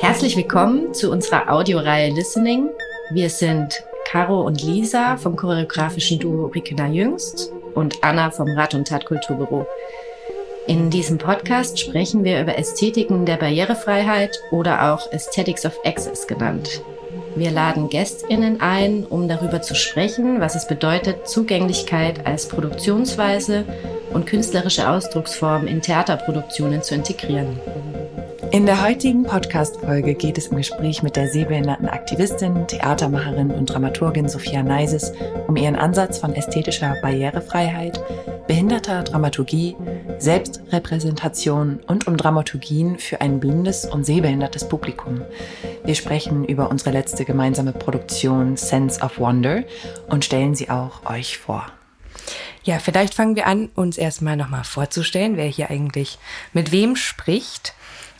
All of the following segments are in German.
Herzlich willkommen zu unserer Audioreihe Listening. Wir sind Caro und Lisa vom choreografischen Duo Rikena Jüngst und Anna vom Rad- und Tatkulturbüro. In diesem Podcast sprechen wir über Ästhetiken der Barrierefreiheit oder auch Aesthetics of Access genannt. Wir laden GästInnen ein, um darüber zu sprechen, was es bedeutet, Zugänglichkeit als Produktionsweise und künstlerische Ausdrucksform in Theaterproduktionen zu integrieren. In der heutigen Podcast-Folge geht es im Gespräch mit der sehbehinderten Aktivistin, Theatermacherin und Dramaturgin Sophia Neises um ihren Ansatz von ästhetischer Barrierefreiheit, behinderter Dramaturgie, Selbstrepräsentation und um Dramaturgien für ein blindes und sehbehindertes Publikum. Wir sprechen über unsere letzte gemeinsame Produktion Sense of Wonder und stellen sie auch euch vor. Ja, vielleicht fangen wir an, uns erstmal nochmal vorzustellen, wer hier eigentlich mit wem spricht.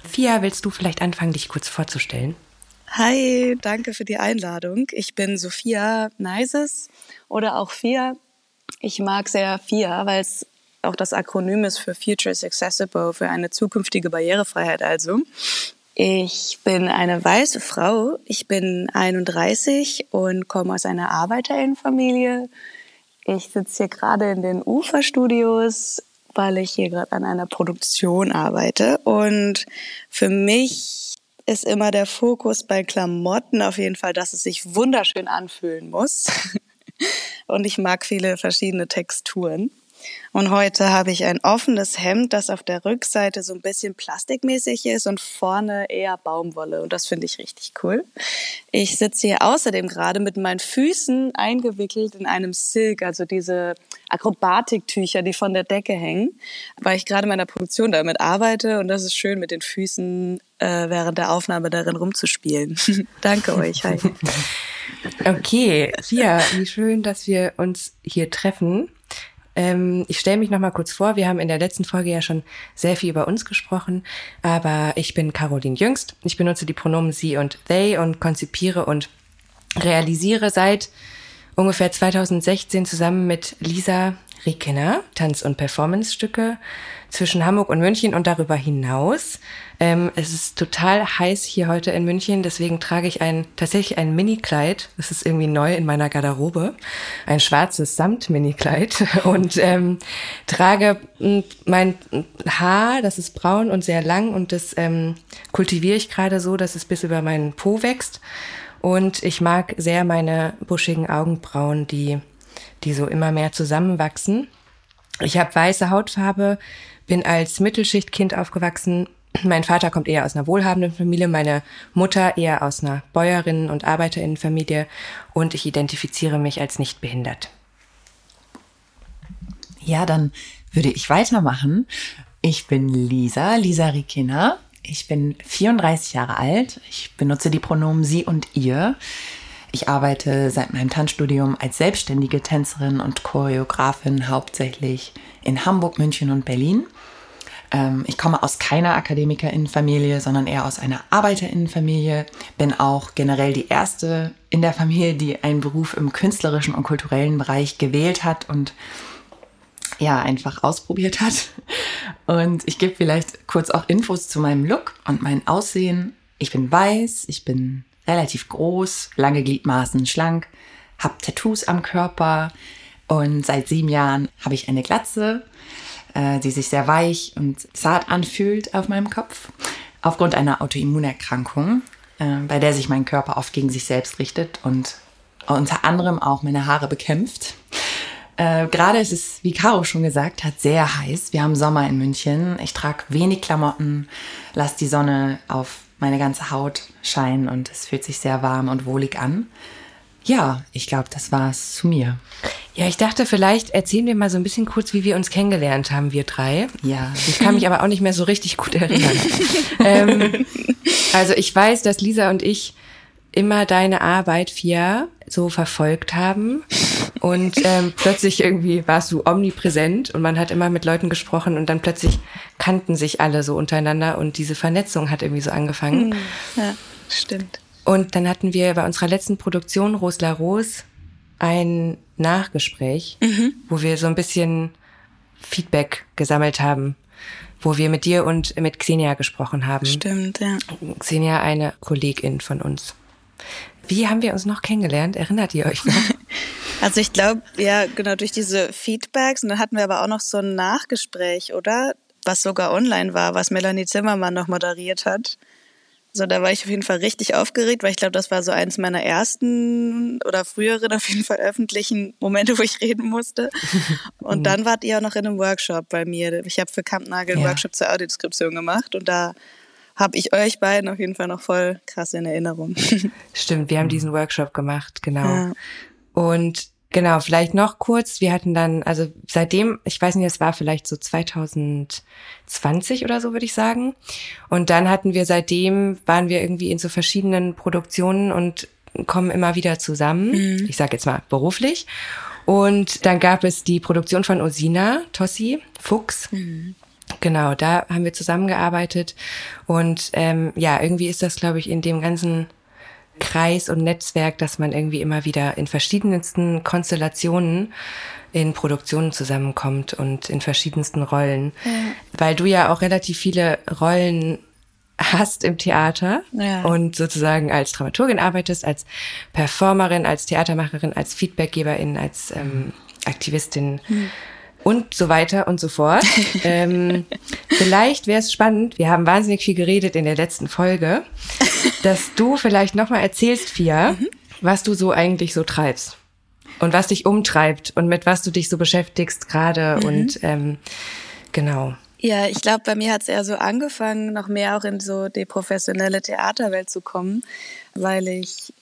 Fia, willst du vielleicht anfangen, dich kurz vorzustellen? Hi, danke für die Einladung. Ich bin Sophia Neises oder auch Fia. Ich mag sehr Fia, weil es auch das Akronym ist für Future is Accessible, für eine zukünftige Barrierefreiheit also. Ich bin eine weiße Frau. Ich bin 31 und komme aus einer Arbeiterinnenfamilie. Ich sitze hier gerade in den Uferstudios weil ich hier gerade an einer Produktion arbeite. Und für mich ist immer der Fokus bei Klamotten auf jeden Fall, dass es sich wunderschön anfühlen muss. Und ich mag viele verschiedene Texturen. Und heute habe ich ein offenes Hemd, das auf der Rückseite so ein bisschen plastikmäßig ist und vorne eher Baumwolle. Und das finde ich richtig cool. Ich sitze hier außerdem gerade mit meinen Füßen eingewickelt in einem Silk, also diese Akrobatiktücher, die von der Decke hängen, weil ich gerade in meiner Produktion damit arbeite. Und das ist schön, mit den Füßen äh, während der Aufnahme darin rumzuspielen. Danke euch. Hi. Okay, Fia, wie schön, dass wir uns hier treffen. Ähm, ich stelle mich noch mal kurz vor. Wir haben in der letzten Folge ja schon sehr viel über uns gesprochen, aber ich bin Caroline Jüngst. Ich benutze die Pronomen sie und they und konzipiere und realisiere seit ungefähr 2016 zusammen mit Lisa Riekener Tanz- und Performance-Stücke zwischen Hamburg und München und darüber hinaus. Ähm, es ist total heiß hier heute in München, deswegen trage ich ein, tatsächlich ein Mini-Kleid. Das ist irgendwie neu in meiner Garderobe. Ein schwarzes Samt-Mini-Kleid und ähm, trage hm, mein Haar, das ist braun und sehr lang und das ähm, kultiviere ich gerade so, dass es bis über meinen Po wächst. Und ich mag sehr meine buschigen Augenbrauen, die, die so immer mehr zusammenwachsen. Ich habe weiße Hautfarbe, bin als Mittelschichtkind aufgewachsen. Mein Vater kommt eher aus einer wohlhabenden Familie, meine Mutter eher aus einer Bäuerinnen- und Arbeiterinnenfamilie und ich identifiziere mich als nicht behindert. Ja, dann würde ich weitermachen. Ich bin Lisa, Lisa Rikina. Ich bin 34 Jahre alt. Ich benutze die Pronomen sie und ihr. Ich arbeite seit meinem Tanzstudium als selbstständige Tänzerin und Choreografin hauptsächlich in Hamburg, München und Berlin. Ähm, ich komme aus keiner Akademikerinnenfamilie, sondern eher aus einer Arbeiterinnenfamilie. Bin auch generell die erste in der Familie, die einen Beruf im künstlerischen und kulturellen Bereich gewählt hat und ja, einfach ausprobiert hat. Und ich gebe vielleicht kurz auch Infos zu meinem Look und meinem Aussehen. Ich bin weiß, ich bin relativ groß, lange Gliedmaßen, schlank, habe Tattoos am Körper und seit sieben Jahren habe ich eine Glatze, äh, die sich sehr weich und zart anfühlt auf meinem Kopf, aufgrund einer Autoimmunerkrankung, äh, bei der sich mein Körper oft gegen sich selbst richtet und unter anderem auch meine Haare bekämpft. Äh, Gerade ist es, wie Caro schon gesagt hat, sehr heiß. Wir haben Sommer in München. Ich trage wenig Klamotten, lasse die Sonne auf meine ganze Haut scheinen und es fühlt sich sehr warm und wohlig an. Ja, ich glaube, das war es zu mir. Ja, ich dachte, vielleicht erzählen wir mal so ein bisschen kurz, wie wir uns kennengelernt haben, wir drei. Ja. Ich kann mich aber auch nicht mehr so richtig gut erinnern. ähm, also ich weiß, dass Lisa und ich immer deine Arbeit, Fia, so verfolgt haben. Und ähm, plötzlich irgendwie warst du omnipräsent und man hat immer mit Leuten gesprochen und dann plötzlich kannten sich alle so untereinander und diese Vernetzung hat irgendwie so angefangen. Ja, stimmt. Und dann hatten wir bei unserer letzten Produktion Rose la Rose ein Nachgespräch, mhm. wo wir so ein bisschen Feedback gesammelt haben, wo wir mit dir und mit Xenia gesprochen haben. Stimmt, ja. Xenia, eine Kollegin von uns. Wie haben wir uns noch kennengelernt? Erinnert ihr euch noch? Also ich glaube, ja, genau durch diese Feedbacks. Und dann hatten wir aber auch noch so ein Nachgespräch, oder? Was sogar online war, was Melanie Zimmermann noch moderiert hat. So, da war ich auf jeden Fall richtig aufgeregt, weil ich glaube, das war so eins meiner ersten oder früheren auf jeden Fall öffentlichen Momente, wo ich reden musste. Und dann wart ihr auch noch in einem Workshop bei mir. Ich habe für Kampnagel einen ja. Workshop zur Audiodeskription gemacht und da habe ich euch beiden auf jeden Fall noch voll krass in Erinnerung. Stimmt, wir haben diesen Workshop gemacht, genau. Ja. Und Genau, vielleicht noch kurz. Wir hatten dann, also seitdem, ich weiß nicht, es war vielleicht so 2020 oder so, würde ich sagen. Und dann hatten wir seitdem, waren wir irgendwie in so verschiedenen Produktionen und kommen immer wieder zusammen. Mhm. Ich sage jetzt mal beruflich. Und dann gab es die Produktion von Osina, Tossi, Fuchs. Mhm. Genau, da haben wir zusammengearbeitet. Und ähm, ja, irgendwie ist das, glaube ich, in dem ganzen Kreis und Netzwerk, dass man irgendwie immer wieder in verschiedensten Konstellationen in Produktionen zusammenkommt und in verschiedensten Rollen. Ja. Weil du ja auch relativ viele Rollen hast im Theater ja. und sozusagen als Dramaturgin arbeitest, als Performerin, als Theatermacherin, als Feedbackgeberin, als ähm, Aktivistin. Mhm und so weiter und so fort. ähm, vielleicht wäre es spannend, wir haben wahnsinnig viel geredet in der letzten Folge, dass du vielleicht nochmal erzählst, Fia, mhm. was du so eigentlich so treibst und was dich umtreibt und mit was du dich so beschäftigst gerade mhm. und ähm, genau. Ja, ich glaube, bei mir hat es eher so angefangen, noch mehr auch in so die professionelle Theaterwelt zu kommen, weil ich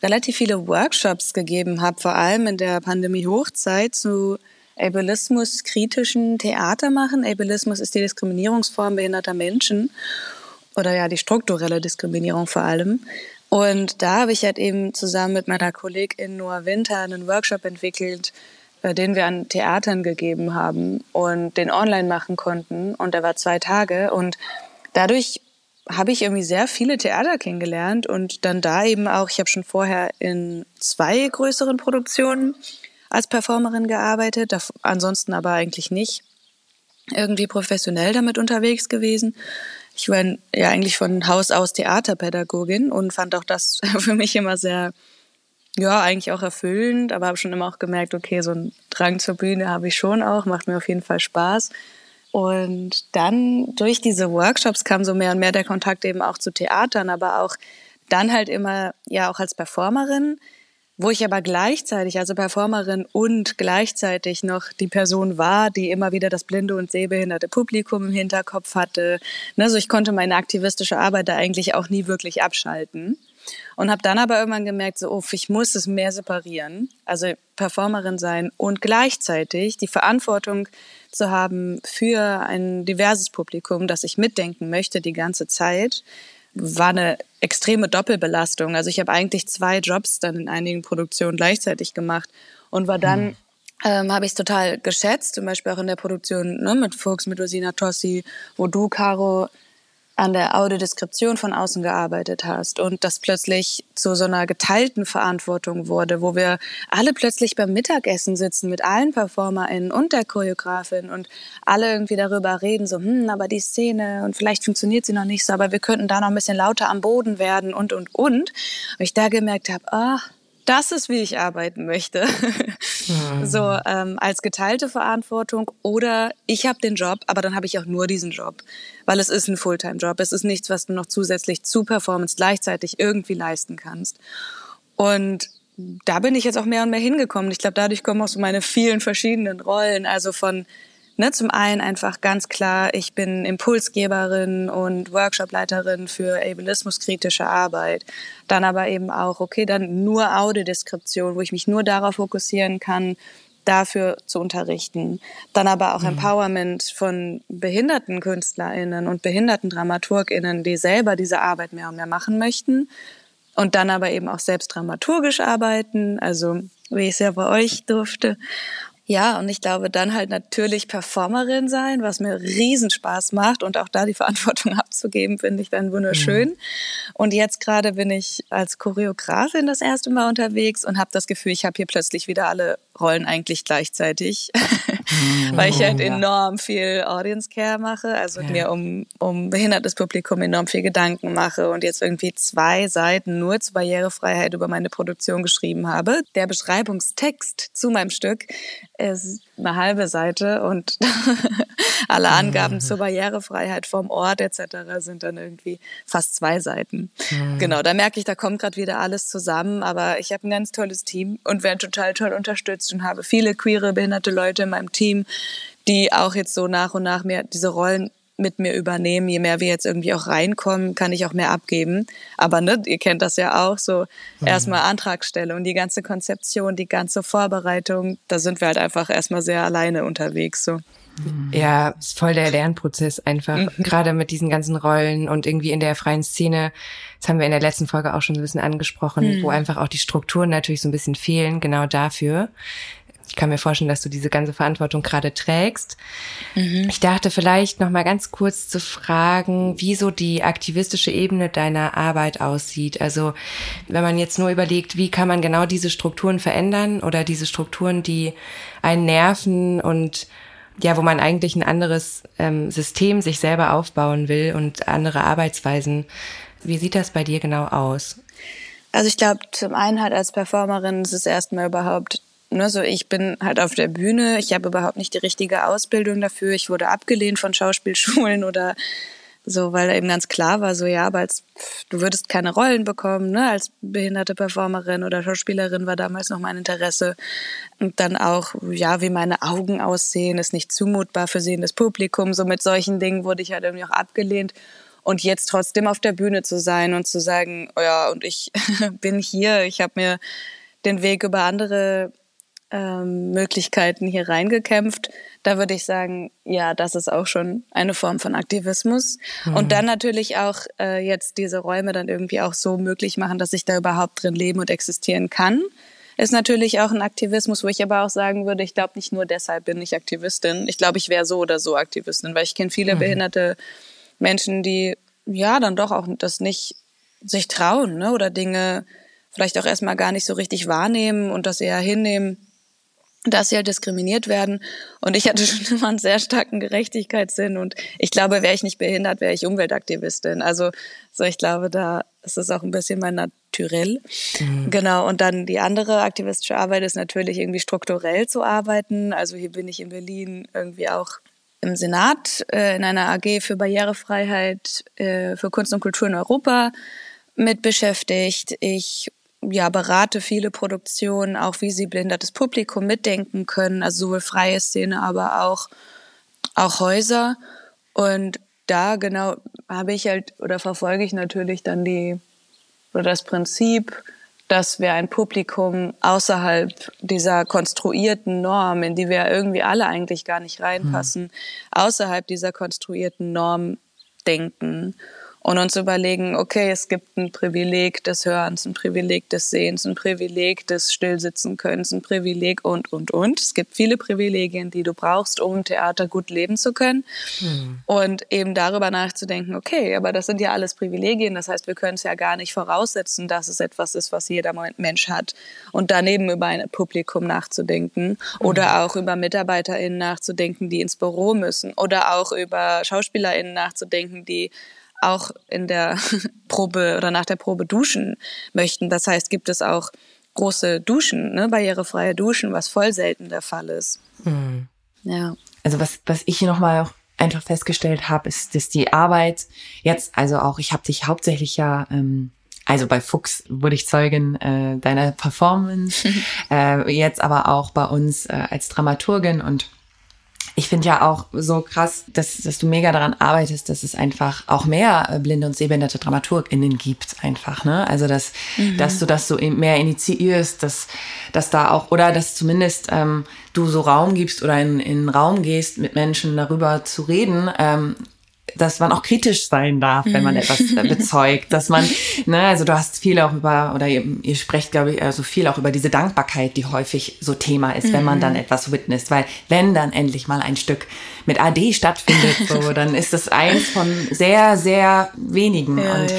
relativ viele Workshops gegeben habe, vor allem in der Pandemie-Hochzeit zu Ableismus kritischen Theater machen. Ableismus ist die Diskriminierungsform behinderter Menschen oder ja die strukturelle Diskriminierung vor allem. Und da habe ich halt eben zusammen mit meiner Kollegin Noah Winter einen Workshop entwickelt, äh, den wir an Theatern gegeben haben und den online machen konnten. Und der war zwei Tage. Und dadurch habe ich irgendwie sehr viele Theater kennengelernt und dann da eben auch, ich habe schon vorher in zwei größeren Produktionen als Performerin gearbeitet, ansonsten aber eigentlich nicht irgendwie professionell damit unterwegs gewesen. Ich war ja eigentlich von Haus aus Theaterpädagogin und fand auch das für mich immer sehr, ja, eigentlich auch erfüllend, aber habe schon immer auch gemerkt, okay, so ein Drang zur Bühne habe ich schon auch, macht mir auf jeden Fall Spaß. Und dann durch diese Workshops kam so mehr und mehr der Kontakt eben auch zu Theatern, aber auch dann halt immer, ja, auch als Performerin wo ich aber gleichzeitig, also Performerin und gleichzeitig noch die Person war, die immer wieder das blinde und sehbehinderte Publikum im Hinterkopf hatte. Also ich konnte meine aktivistische Arbeit da eigentlich auch nie wirklich abschalten. Und habe dann aber irgendwann gemerkt, so, oh, ich muss es mehr separieren. Also Performerin sein und gleichzeitig die Verantwortung zu haben für ein diverses Publikum, das ich mitdenken möchte die ganze Zeit war eine extreme Doppelbelastung. Also ich habe eigentlich zwei Jobs dann in einigen Produktionen gleichzeitig gemacht und war dann hm. ähm, habe ich es total geschätzt, zum Beispiel auch in der Produktion ne, mit Fuchs, mit Rosina Tossi, wo du, Caro, an der Audiodeskription von außen gearbeitet hast und das plötzlich zu so einer geteilten Verantwortung wurde, wo wir alle plötzlich beim Mittagessen sitzen mit allen PerformerInnen und der Choreografin und alle irgendwie darüber reden, so, hm, aber die Szene und vielleicht funktioniert sie noch nicht so, aber wir könnten da noch ein bisschen lauter am Boden werden und, und, und. Und ich da gemerkt habe, ah, das ist, wie ich arbeiten möchte. Mhm. So ähm, als geteilte Verantwortung oder ich habe den Job, aber dann habe ich auch nur diesen Job, weil es ist ein Fulltime-Job. Es ist nichts, was du noch zusätzlich zu Performance gleichzeitig irgendwie leisten kannst. Und da bin ich jetzt auch mehr und mehr hingekommen. Ich glaube, dadurch kommen auch so meine vielen verschiedenen Rollen, also von Ne, zum einen einfach ganz klar, ich bin Impulsgeberin und Workshopleiterin für ableismuskritische Arbeit. Dann aber eben auch, okay, dann nur Audiodeskription, wo ich mich nur darauf fokussieren kann, dafür zu unterrichten. Dann aber auch mhm. Empowerment von behinderten KünstlerInnen und behinderten DramaturgInnen, die selber diese Arbeit mehr und mehr machen möchten. Und dann aber eben auch selbst dramaturgisch arbeiten, also wie ich es ja bei euch durfte. Ja, und ich glaube, dann halt natürlich Performerin sein, was mir Riesenspaß macht und auch da die Verantwortung abzugeben, finde ich dann wunderschön. Mhm. Und jetzt gerade bin ich als Choreografin das erste Mal unterwegs und habe das Gefühl, ich habe hier plötzlich wieder alle Rollen eigentlich gleichzeitig, mhm. weil ich halt enorm viel Audience Care mache, also ja. mir um, um behindertes Publikum enorm viel Gedanken mache und jetzt irgendwie zwei Seiten nur zur Barrierefreiheit über meine Produktion geschrieben habe. Der Beschreibungstext zu meinem Stück ist eine halbe Seite und alle Angaben mhm. zur Barrierefreiheit vom Ort etc. sind dann irgendwie fast zwei Seiten. Mhm. Genau, da merke ich, da kommt gerade wieder alles zusammen, aber ich habe ein ganz tolles Team und werde total toll unterstützt unterstützt und habe viele queere, behinderte Leute in meinem Team, die auch jetzt so nach und nach mehr diese Rollen mit mir übernehmen. Je mehr wir jetzt irgendwie auch reinkommen, kann ich auch mehr abgeben. Aber ne, ihr kennt das ja auch, so mhm. erstmal Antragstelle und die ganze Konzeption, die ganze Vorbereitung, da sind wir halt einfach erstmal sehr alleine unterwegs. So. Ja, ist voll der Lernprozess einfach, mhm. gerade mit diesen ganzen Rollen und irgendwie in der freien Szene. Das haben wir in der letzten Folge auch schon ein bisschen angesprochen, mhm. wo einfach auch die Strukturen natürlich so ein bisschen fehlen, genau dafür. Ich kann mir vorstellen, dass du diese ganze Verantwortung gerade trägst. Mhm. Ich dachte vielleicht noch mal ganz kurz zu fragen, wie so die aktivistische Ebene deiner Arbeit aussieht. Also, wenn man jetzt nur überlegt, wie kann man genau diese Strukturen verändern oder diese Strukturen, die einen nerven und ja, wo man eigentlich ein anderes ähm, System sich selber aufbauen will und andere Arbeitsweisen. Wie sieht das bei dir genau aus? Also ich glaube, zum einen halt als Performerin ist es erstmal überhaupt, ne, so ich bin halt auf der Bühne, ich habe überhaupt nicht die richtige Ausbildung dafür, ich wurde abgelehnt von Schauspielschulen oder so, weil eben ganz klar war, so ja, aber als, du würdest keine Rollen bekommen, ne, als behinderte Performerin oder Schauspielerin war damals noch mein Interesse. Und dann auch, ja, wie meine Augen aussehen, ist nicht zumutbar für sehendes Publikum. So mit solchen Dingen wurde ich halt irgendwie auch abgelehnt. Und jetzt trotzdem auf der Bühne zu sein und zu sagen, oh ja, und ich bin hier, ich habe mir den Weg über andere ähm, Möglichkeiten hier reingekämpft. Da würde ich sagen, ja, das ist auch schon eine Form von Aktivismus. Mhm. Und dann natürlich auch äh, jetzt diese Räume dann irgendwie auch so möglich machen, dass ich da überhaupt drin leben und existieren kann. Ist natürlich auch ein Aktivismus, wo ich aber auch sagen würde, ich glaube nicht nur deshalb bin ich Aktivistin. Ich glaube, ich wäre so oder so Aktivistin, weil ich kenne viele mhm. behinderte Menschen, die ja dann doch auch das nicht sich trauen ne? oder Dinge vielleicht auch erstmal gar nicht so richtig wahrnehmen und das eher hinnehmen dass sie halt diskriminiert werden. Und ich hatte schon immer einen sehr starken Gerechtigkeitssinn. Und ich glaube, wäre ich nicht behindert, wäre ich Umweltaktivistin. Also so, ich glaube, da ist es auch ein bisschen mein Naturell. Mhm. Genau. Und dann die andere aktivistische Arbeit ist natürlich irgendwie strukturell zu arbeiten. Also hier bin ich in Berlin irgendwie auch im Senat äh, in einer AG für Barrierefreiheit äh, für Kunst und Kultur in Europa mit beschäftigt. Ich ja, berate viele Produktionen, auch wie sie behindertes Publikum mitdenken können, also sowohl freie Szene, aber auch, auch Häuser. Und da genau habe ich halt oder verfolge ich natürlich dann die oder das Prinzip, dass wir ein Publikum außerhalb dieser konstruierten Norm, in die wir irgendwie alle eigentlich gar nicht reinpassen, mhm. außerhalb dieser konstruierten Norm denken und uns überlegen, okay, es gibt ein Privileg des Hörens, ein Privileg des Sehens, ein Privileg des Stillsitzenkönnens, ein Privileg und, und, und. Es gibt viele Privilegien, die du brauchst, um im Theater gut leben zu können. Hm. Und eben darüber nachzudenken, okay, aber das sind ja alles Privilegien, das heißt, wir können es ja gar nicht voraussetzen, dass es etwas ist, was jeder Mensch hat. Und daneben über ein Publikum nachzudenken oder hm. auch über MitarbeiterInnen nachzudenken, die ins Büro müssen oder auch über SchauspielerInnen nachzudenken, die auch in der Probe oder nach der Probe duschen möchten. Das heißt, gibt es auch große Duschen, ne, barrierefreie Duschen, was voll selten der Fall ist. Mhm. Ja. Also was, was ich hier nochmal auch einfach festgestellt habe, ist, dass die Arbeit jetzt, also auch, ich habe dich hauptsächlich ja, ähm, also bei Fuchs wurde ich Zeugin äh, deiner Performance, äh, jetzt aber auch bei uns äh, als Dramaturgin und ich finde ja auch so krass, dass, dass du mega daran arbeitest, dass es einfach auch mehr äh, blinde und sehbehinderte DramaturgInnen gibt, einfach, ne? Also, dass, mhm. dass du das so mehr initiierst, dass, dass da auch, oder dass zumindest ähm, du so Raum gibst oder in, in Raum gehst, mit Menschen darüber zu reden, ähm, dass man auch kritisch sein darf, wenn man etwas äh, bezeugt, dass man, ne, also du hast viel auch über, oder ihr, ihr sprecht, glaube ich, also viel auch über diese Dankbarkeit, die häufig so Thema ist, wenn man dann etwas witness, weil wenn dann endlich mal ein Stück mit AD stattfindet, so, dann ist das eins von sehr, sehr wenigen. Ja, und ja.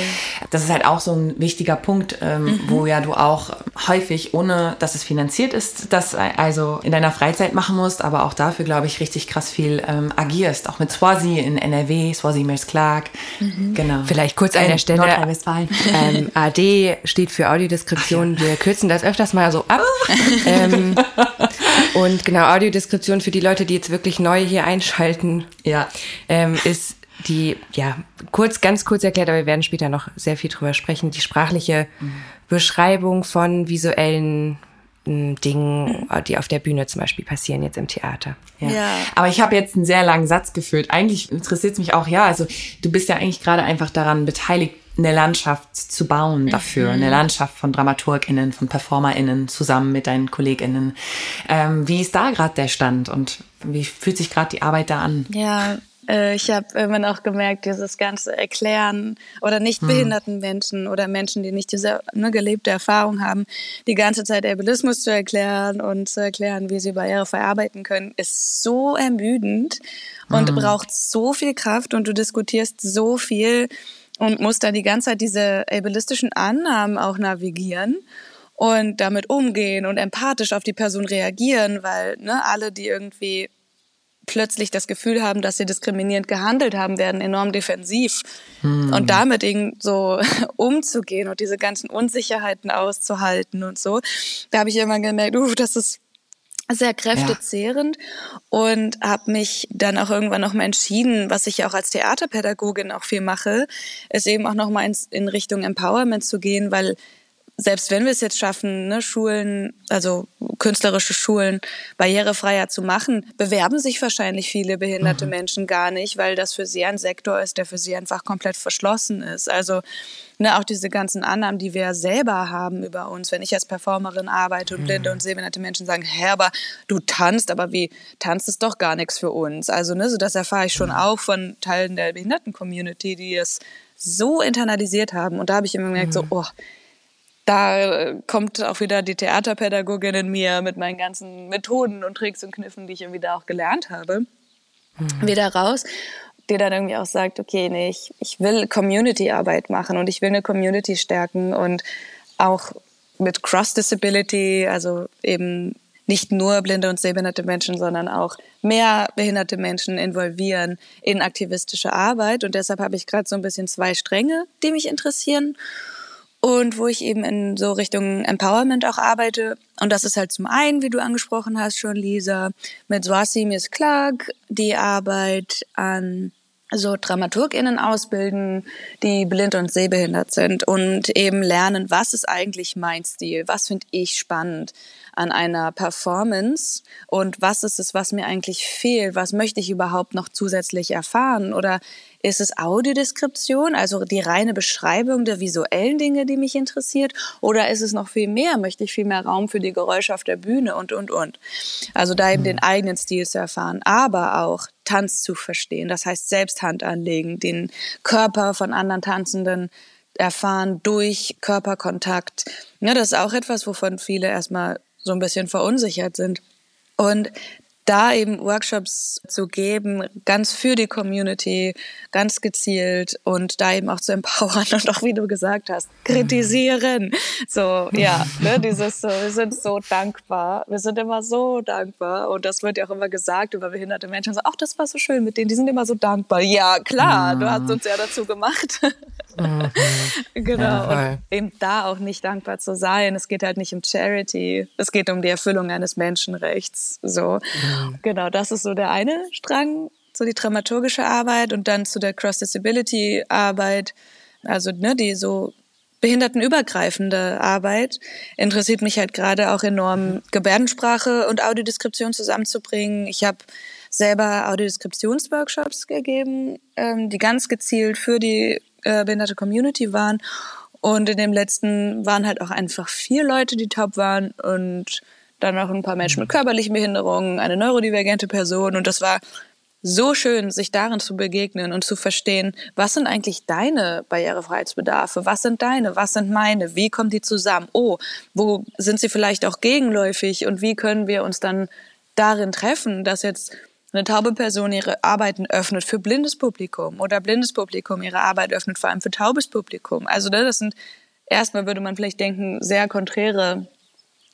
das ist halt auch so ein wichtiger Punkt, ähm, wo ja du auch häufig, ohne dass es finanziert ist, das also in deiner Freizeit machen musst, aber auch dafür, glaube ich, richtig krass viel ähm, agierst. Auch mit Swazi in NRW, Swazi Mers Clark. Genau. Vielleicht kurz an der Stelle. Nordrhein-Westfalen. Ähm, AD steht für Audiodeskription. Wir kürzen das öfters mal so ab. ähm, und genau, Audiodeskription für die Leute, die jetzt wirklich neu hier einschalten, Ja. ähm, ist die, ja, kurz, ganz kurz erklärt, aber wir werden später noch sehr viel drüber sprechen, die sprachliche Beschreibung von visuellen Dingen, die auf der Bühne zum Beispiel passieren, jetzt im Theater. Ja. Ja. Aber ich habe jetzt einen sehr langen Satz geführt. Eigentlich interessiert es mich auch, ja, also du bist ja eigentlich gerade einfach daran beteiligt, eine Landschaft zu bauen dafür. Eine Landschaft von DramaturgInnen, von PerformerInnen zusammen mit deinen KollegInnen. Ähm, wie ist da gerade der Stand und wie fühlt sich gerade die Arbeit da an? Ja, äh, ich habe irgendwann auch gemerkt, dieses ganze Erklären oder nicht behinderten Menschen oder Menschen, die nicht diese ne, gelebte Erfahrung haben, die ganze Zeit Ableismus zu erklären und zu erklären, wie sie barrierefrei arbeiten können, ist so ermüdend und braucht so viel Kraft und du diskutierst so viel und musst dann die ganze Zeit diese ableistischen Annahmen auch navigieren und damit umgehen und empathisch auf die Person reagieren, weil ne, alle, die irgendwie plötzlich das Gefühl haben, dass sie diskriminierend gehandelt haben, werden enorm defensiv. Und damit irgend so umzugehen und diese ganzen Unsicherheiten auszuhalten und so, da habe ich immer gemerkt, uh, das ist sehr kräftezehrend. Und habe mich dann auch irgendwann noch mal entschieden, was ich ja auch als Theaterpädagogin auch viel mache, ist eben auch noch mal ins, in Richtung Empowerment zu gehen, weil selbst wenn wir es jetzt schaffen, ne, Schulen, also künstlerische Schulen barrierefreier zu machen, bewerben sich wahrscheinlich viele behinderte Menschen gar nicht, weil das für sie ein Sektor ist, der für sie einfach komplett verschlossen ist. Also ne, auch diese ganzen Annahmen, die wir selber haben über uns, wenn ich als Performerin arbeite und blinde und sehbehinderte Menschen sagen, hä, aber du tanzt, aber wie tanzt ist doch gar nichts für uns. Also ne, so das erfahre ich schon auch von Teilen der Behinderten-Community, die es so internalisiert haben. Und da habe ich immer gemerkt, so, oh, da äh, kommt auch wieder die Theaterpädagogin in mir mit meinen ganzen Methoden und Tricks und Kniffen, die ich irgendwie da auch gelernt habe, wieder raus, die dann irgendwie auch sagt, okay, nee, ich, ich will Community-Arbeit machen und ich will eine Community stärken und auch mit Cross-Disability, also eben nicht nur blinde und sehbehinderte Menschen, sondern auch mehr behinderte Menschen involvieren in aktivistische Arbeit. Und deshalb habe ich gerade so ein bisschen zwei Stränge, die mich interessieren und wo ich eben in so Richtung Empowerment auch arbeite. Und das ist halt zum einen, wie du angesprochen hast schon, Lisa, mit Swasi Miss Clark, die Arbeit an so DramaturgInnen ausbilden, die blind und sehbehindert sind und eben lernen, was ist eigentlich mein Stil, was finde ich spannend an einer Performance? Und was ist es, was mir eigentlich fehlt, was möchte ich überhaupt noch zusätzlich erfahren? Oder ist es Audiodeskription, also die reine Beschreibung der visuellen Dinge, die mich interessiert? Oder ist es noch viel mehr? Möchte ich viel mehr Raum für die Geräusche auf der Bühne und, und, und? Also da eben den eigenen Stil zu erfahren, aber auch Tanz zu verstehen. Das heißt, selbst Hand anlegen, den Körper von anderen Tanzenden erfahren durch Körperkontakt. Ja, das ist auch etwas, wovon viele erstmal so ein bisschen verunsichert sind. Und da eben Workshops zu geben, ganz für die Community, ganz gezielt und da eben auch zu empowern und auch, wie du gesagt hast, kritisieren. So, ja, ne, dieses so, wir sind so dankbar. Wir sind immer so dankbar und das wird ja auch immer gesagt über behinderte Menschen. So, ach, das war so schön mit denen, die sind immer so dankbar. Ja, klar, du hast uns ja dazu gemacht. genau. Ja, eben da auch nicht dankbar zu sein. Es geht halt nicht um Charity. Es geht um die Erfüllung eines Menschenrechts. So. Genau, das ist so der eine Strang, so die dramaturgische Arbeit und dann zu der Cross-Disability-Arbeit, also ne, die so behindertenübergreifende Arbeit interessiert mich halt gerade auch enorm, Gebärdensprache und Audiodeskription zusammenzubringen. Ich habe selber Audiodeskriptionsworkshops gegeben, ähm, die ganz gezielt für die äh, behinderte Community waren. Und in dem letzten waren halt auch einfach vier Leute, die top waren und dann noch ein paar Menschen mit körperlichen Behinderungen, eine neurodivergente Person. Und das war so schön, sich darin zu begegnen und zu verstehen, was sind eigentlich deine Barrierefreiheitsbedarfe, was sind deine, was sind meine, wie kommen die zusammen, oh, wo sind sie vielleicht auch gegenläufig? Und wie können wir uns dann darin treffen, dass jetzt eine taube Person ihre Arbeiten öffnet für blindes Publikum oder blindes Publikum ihre Arbeit öffnet vor allem für taubes Publikum. Also ne, das sind erstmal würde man vielleicht denken sehr konträre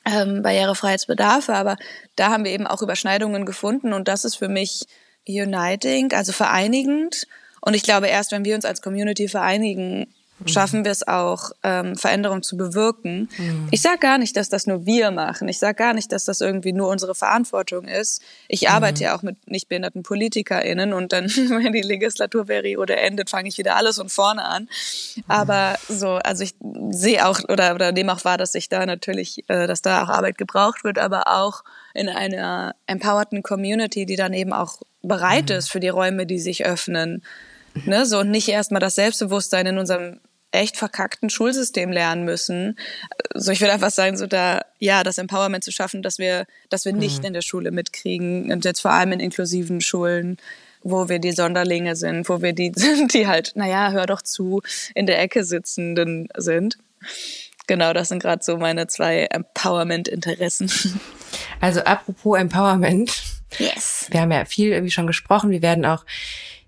ähm, Barrierefreiheitsbedarfe, aber da haben wir eben auch Überschneidungen gefunden und das ist für mich uniting, also vereinigend. Und ich glaube, erst wenn wir uns als Community vereinigen, schaffen wir es auch, ähm, Veränderungen zu bewirken. Mhm. Ich sage gar nicht, dass das nur wir machen. Ich sage gar nicht, dass das irgendwie nur unsere Verantwortung ist. Ich arbeite mhm. ja auch mit nicht behinderten PolitikerInnen und dann, wenn die Legislaturperiode endet, fange ich wieder alles von vorne an. Aber so, also ich sehe auch oder, oder nehme auch wahr, dass sich da natürlich, äh, dass da auch Arbeit gebraucht wird, aber auch in einer empowerten Community, die dann eben auch bereit mhm. ist für die Räume, die sich öffnen. Ne, so und nicht erstmal das Selbstbewusstsein in unserem echt verkackten Schulsystem lernen müssen. So, ich würde einfach sagen, so da, ja, das Empowerment zu schaffen, dass wir, dass wir nicht mhm. in der Schule mitkriegen und jetzt vor allem in inklusiven Schulen, wo wir die Sonderlinge sind, wo wir die sind, die halt, naja, hör doch zu, in der Ecke sitzenden sind. Genau, das sind gerade so meine zwei Empowerment-Interessen. Also apropos Empowerment. Yes. Wir haben ja viel irgendwie schon gesprochen. Wir werden auch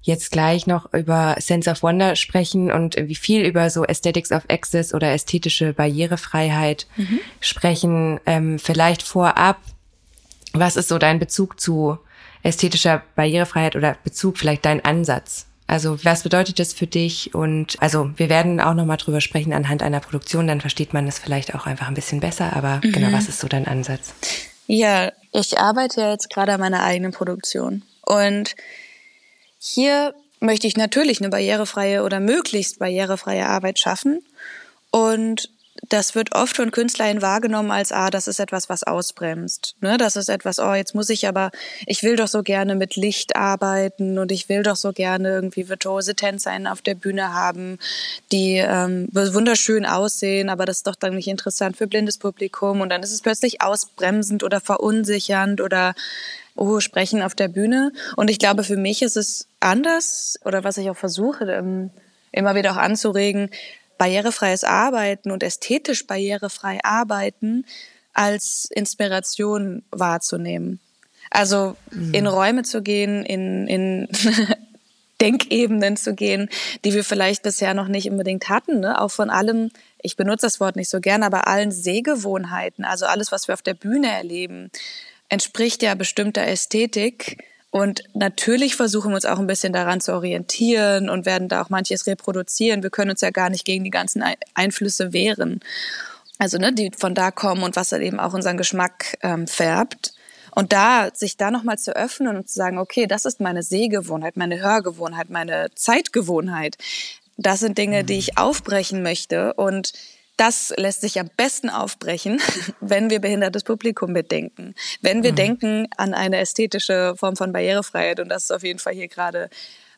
jetzt gleich noch über Sense of Wonder sprechen und wie viel über so Aesthetics of Access oder ästhetische Barrierefreiheit mhm. sprechen. Ähm, vielleicht vorab, was ist so dein Bezug zu ästhetischer Barrierefreiheit oder Bezug vielleicht dein Ansatz? Also was bedeutet das für dich? Und also wir werden auch noch mal drüber sprechen anhand einer Produktion, dann versteht man das vielleicht auch einfach ein bisschen besser. Aber mhm. genau, was ist so dein Ansatz? Ja, ich arbeite jetzt gerade an meiner eigenen Produktion und hier möchte ich natürlich eine barrierefreie oder möglichst barrierefreie Arbeit schaffen. Und das wird oft von Künstlern wahrgenommen als, ah, das ist etwas, was ausbremst. Ne? Das ist etwas, oh, jetzt muss ich aber, ich will doch so gerne mit Licht arbeiten und ich will doch so gerne irgendwie virtuose TänzerInnen auf der Bühne haben, die ähm, wunderschön aussehen, aber das ist doch dann nicht interessant für blindes Publikum und dann ist es plötzlich ausbremsend oder verunsichernd oder oh, sprechen auf der Bühne. Und ich glaube, für mich ist es anders oder was ich auch versuche, ähm, immer wieder auch anzuregen, barrierefreies Arbeiten und ästhetisch barrierefrei arbeiten als Inspiration wahrzunehmen. Also mhm. in Räume zu gehen, in, in Denkebenen zu gehen, die wir vielleicht bisher noch nicht unbedingt hatten, ne? auch von allem, ich benutze das Wort nicht so gern, aber allen Sehgewohnheiten, also alles, was wir auf der Bühne erleben, entspricht ja bestimmter Ästhetik. Und natürlich versuchen wir uns auch ein bisschen daran zu orientieren und werden da auch manches reproduzieren. Wir können uns ja gar nicht gegen die ganzen Einflüsse wehren. Also, ne, die von da kommen und was dann eben auch unseren Geschmack ähm, färbt. Und da, sich da nochmal zu öffnen und zu sagen, okay, das ist meine Sehgewohnheit, meine Hörgewohnheit, meine Zeitgewohnheit. Das sind Dinge, die ich aufbrechen möchte und das lässt sich am besten aufbrechen, wenn wir behindertes Publikum bedenken. Wenn wir mhm. denken an eine ästhetische Form von Barrierefreiheit, und das ist auf jeden Fall hier gerade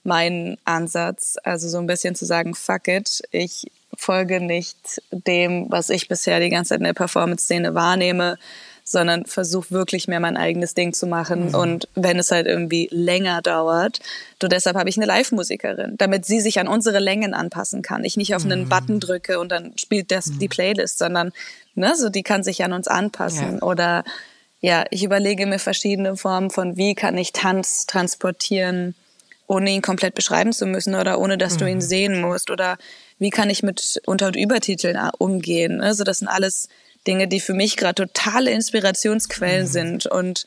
mein Ansatz, also so ein bisschen zu sagen, fuck it, ich folge nicht dem, was ich bisher die ganze Zeit in der Performance-Szene wahrnehme, sondern versuche wirklich mehr mein eigenes Ding zu machen. Mhm. Und wenn es halt irgendwie länger dauert, du deshalb habe ich eine Live-Musikerin, damit sie sich an unsere Längen anpassen kann. Ich nicht auf einen mhm. Button drücke und dann spielt das mhm. die Playlist, sondern ne, so die kann sich an uns anpassen. Ja. Oder ja, ich überlege mir verschiedene Formen von, wie kann ich Tanz transportieren, ohne ihn komplett beschreiben zu müssen oder ohne dass du ihn mhm. sehen musst oder wie kann ich mit Unter- und Übertiteln umgehen. Also das sind alles Dinge, die für mich gerade totale Inspirationsquellen mhm. sind und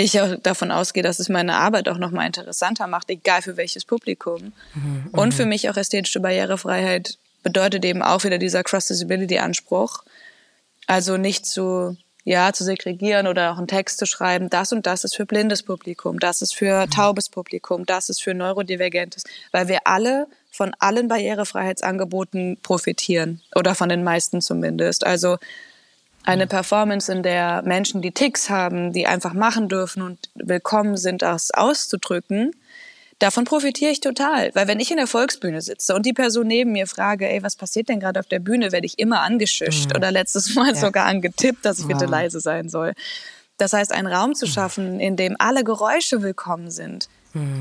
ich auch davon ausgehe, dass es meine Arbeit auch nochmal interessanter macht, egal für welches Publikum. Mhm. Und für mich auch ästhetische Barrierefreiheit bedeutet eben auch wieder dieser Cross-Disability-Anspruch. Also nicht zu, ja, zu segregieren oder auch einen Text zu schreiben, das und das ist für blindes Publikum, das ist für mhm. taubes Publikum, das ist für neurodivergentes, weil wir alle von allen Barrierefreiheitsangeboten profitieren oder von den meisten zumindest. Also eine Performance, in der Menschen, die Ticks haben, die einfach machen dürfen und willkommen sind, das auszudrücken, davon profitiere ich total. Weil wenn ich in der Volksbühne sitze und die Person neben mir frage, ey, was passiert denn gerade auf der Bühne, werde ich immer angeschischt mhm. oder letztes Mal ja. sogar angetippt, dass ich bitte leise sein soll. Das heißt, einen Raum zu schaffen, in dem alle Geräusche willkommen sind.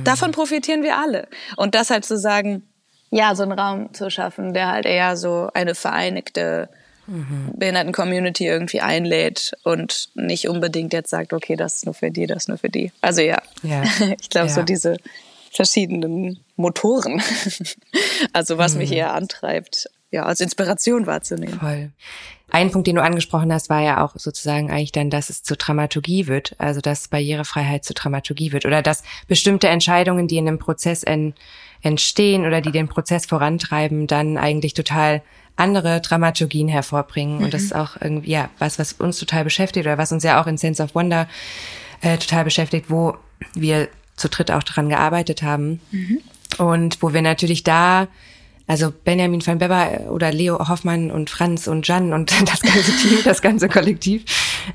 Davon profitieren wir alle. Und das halt zu sagen, ja, so einen Raum zu schaffen, der halt eher so eine vereinigte mhm. Behinderten-Community irgendwie einlädt und nicht unbedingt jetzt sagt, okay, das ist nur für die, das ist nur für die. Also ja, ja. ich glaube, ja. so diese verschiedenen Motoren, also was mhm. mich eher antreibt, ja, als Inspiration wahrzunehmen. Voll. Ein Punkt, den du angesprochen hast, war ja auch sozusagen eigentlich dann, dass es zur Dramaturgie wird, also dass Barrierefreiheit zur Dramaturgie wird oder dass bestimmte Entscheidungen, die in einem Prozess en entstehen oder die den Prozess vorantreiben, dann eigentlich total andere Dramaturgien hervorbringen. Mhm. Und das mhm. ist auch irgendwie, ja, was, was uns total beschäftigt oder was uns ja auch in Sense of Wonder äh, total beschäftigt, wo wir zu dritt auch daran gearbeitet haben. Mhm. Und wo wir natürlich da also Benjamin van Beber oder Leo Hoffmann und Franz und Jan und das ganze Team, das ganze Kollektiv,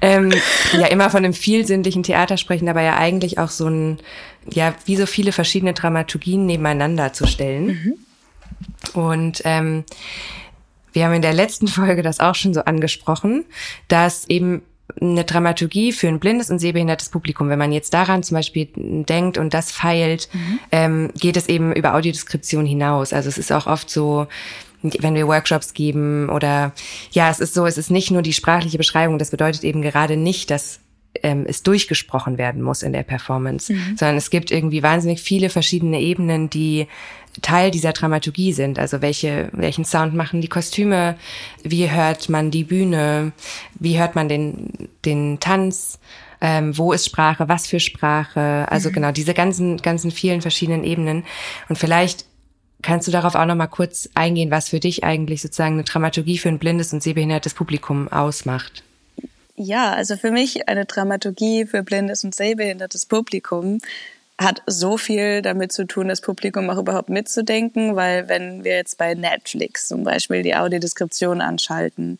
ähm, ja immer von einem vielsinnlichen Theater sprechen, aber ja eigentlich auch so ein, ja, wie so viele verschiedene Dramaturgien nebeneinander zu stellen. Mhm. Und ähm, wir haben in der letzten Folge das auch schon so angesprochen, dass eben eine Dramaturgie für ein blindes und sehbehindertes Publikum. Wenn man jetzt daran zum Beispiel denkt und das feilt, mhm. ähm, geht es eben über Audiodeskription hinaus. Also es ist auch oft so, wenn wir Workshops geben oder ja, es ist so, es ist nicht nur die sprachliche Beschreibung. Das bedeutet eben gerade nicht, dass ähm, es durchgesprochen werden muss in der Performance, mhm. sondern es gibt irgendwie wahnsinnig viele verschiedene Ebenen, die Teil dieser Dramaturgie sind. Also welche, welchen Sound machen die Kostüme? Wie hört man die Bühne? Wie hört man den, den Tanz? Ähm, wo ist Sprache? Was für Sprache? Also mhm. genau, diese ganzen, ganzen vielen verschiedenen Ebenen. Und vielleicht kannst du darauf auch noch mal kurz eingehen, was für dich eigentlich sozusagen eine Dramaturgie für ein blindes und sehbehindertes Publikum ausmacht. Ja, also für mich eine Dramaturgie für blindes und sehbehindertes Publikum hat so viel damit zu tun, das Publikum auch überhaupt mitzudenken, weil wenn wir jetzt bei Netflix zum Beispiel die Audiodeskription anschalten,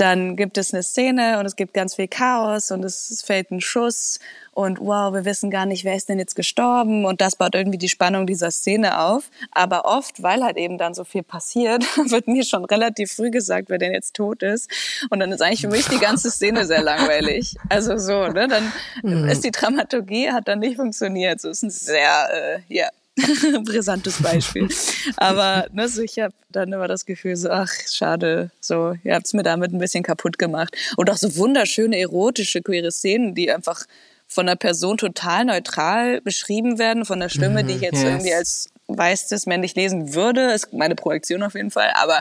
dann gibt es eine Szene und es gibt ganz viel Chaos und es fällt ein Schuss und wow, wir wissen gar nicht, wer ist denn jetzt gestorben und das baut irgendwie die Spannung dieser Szene auf. Aber oft, weil halt eben dann so viel passiert, wird mir schon relativ früh gesagt, wer denn jetzt tot ist und dann ist eigentlich für mich die ganze Szene sehr langweilig. Also so, ne, dann mhm. ist die Dramaturgie hat dann nicht funktioniert. So ist ein sehr, äh, ja, brisantes Beispiel. Aber ne, so ich habe dann immer das Gefühl, so, ach, schade, so, ihr habt es mir damit ein bisschen kaputt gemacht. Und auch so wunderschöne, erotische, queere Szenen, die einfach von einer Person total neutral beschrieben werden, von der Stimme, die ich jetzt yes. irgendwie als weißes männlich lesen würde, ist meine Projektion auf jeden Fall, aber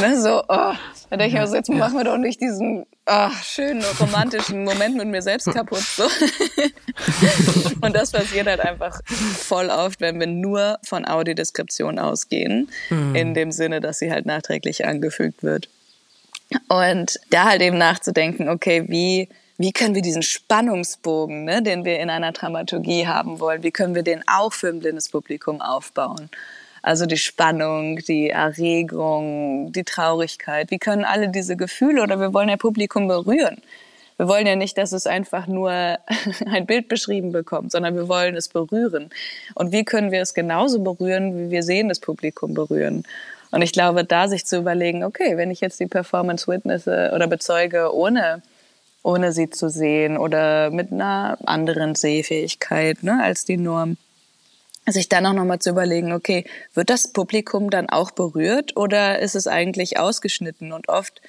ne, so, oh, da denke ich also, jetzt machen wir doch nicht diesen oh, schönen romantischen Moment mit mir selbst kaputt. So. Und das passiert halt einfach voll oft, wenn wir nur von Audiodeskription ausgehen, mhm. in dem Sinne, dass sie halt nachträglich angefügt wird. Und da halt eben nachzudenken, okay, wie wie können wir diesen Spannungsbogen, ne, den wir in einer Dramaturgie haben wollen, wie können wir den auch für ein blindes Publikum aufbauen? Also die Spannung, die Erregung, die Traurigkeit. Wie können alle diese Gefühle oder wir wollen ja Publikum berühren. Wir wollen ja nicht, dass es einfach nur ein Bild beschrieben bekommt, sondern wir wollen es berühren. Und wie können wir es genauso berühren, wie wir sehen das Publikum berühren? Und ich glaube, da sich zu überlegen, okay, wenn ich jetzt die Performance witnesse oder bezeuge, ohne ohne sie zu sehen oder mit einer anderen Sehfähigkeit ne, als die Norm. Sich dann auch nochmal zu überlegen, okay, wird das Publikum dann auch berührt oder ist es eigentlich ausgeschnitten? Und oft,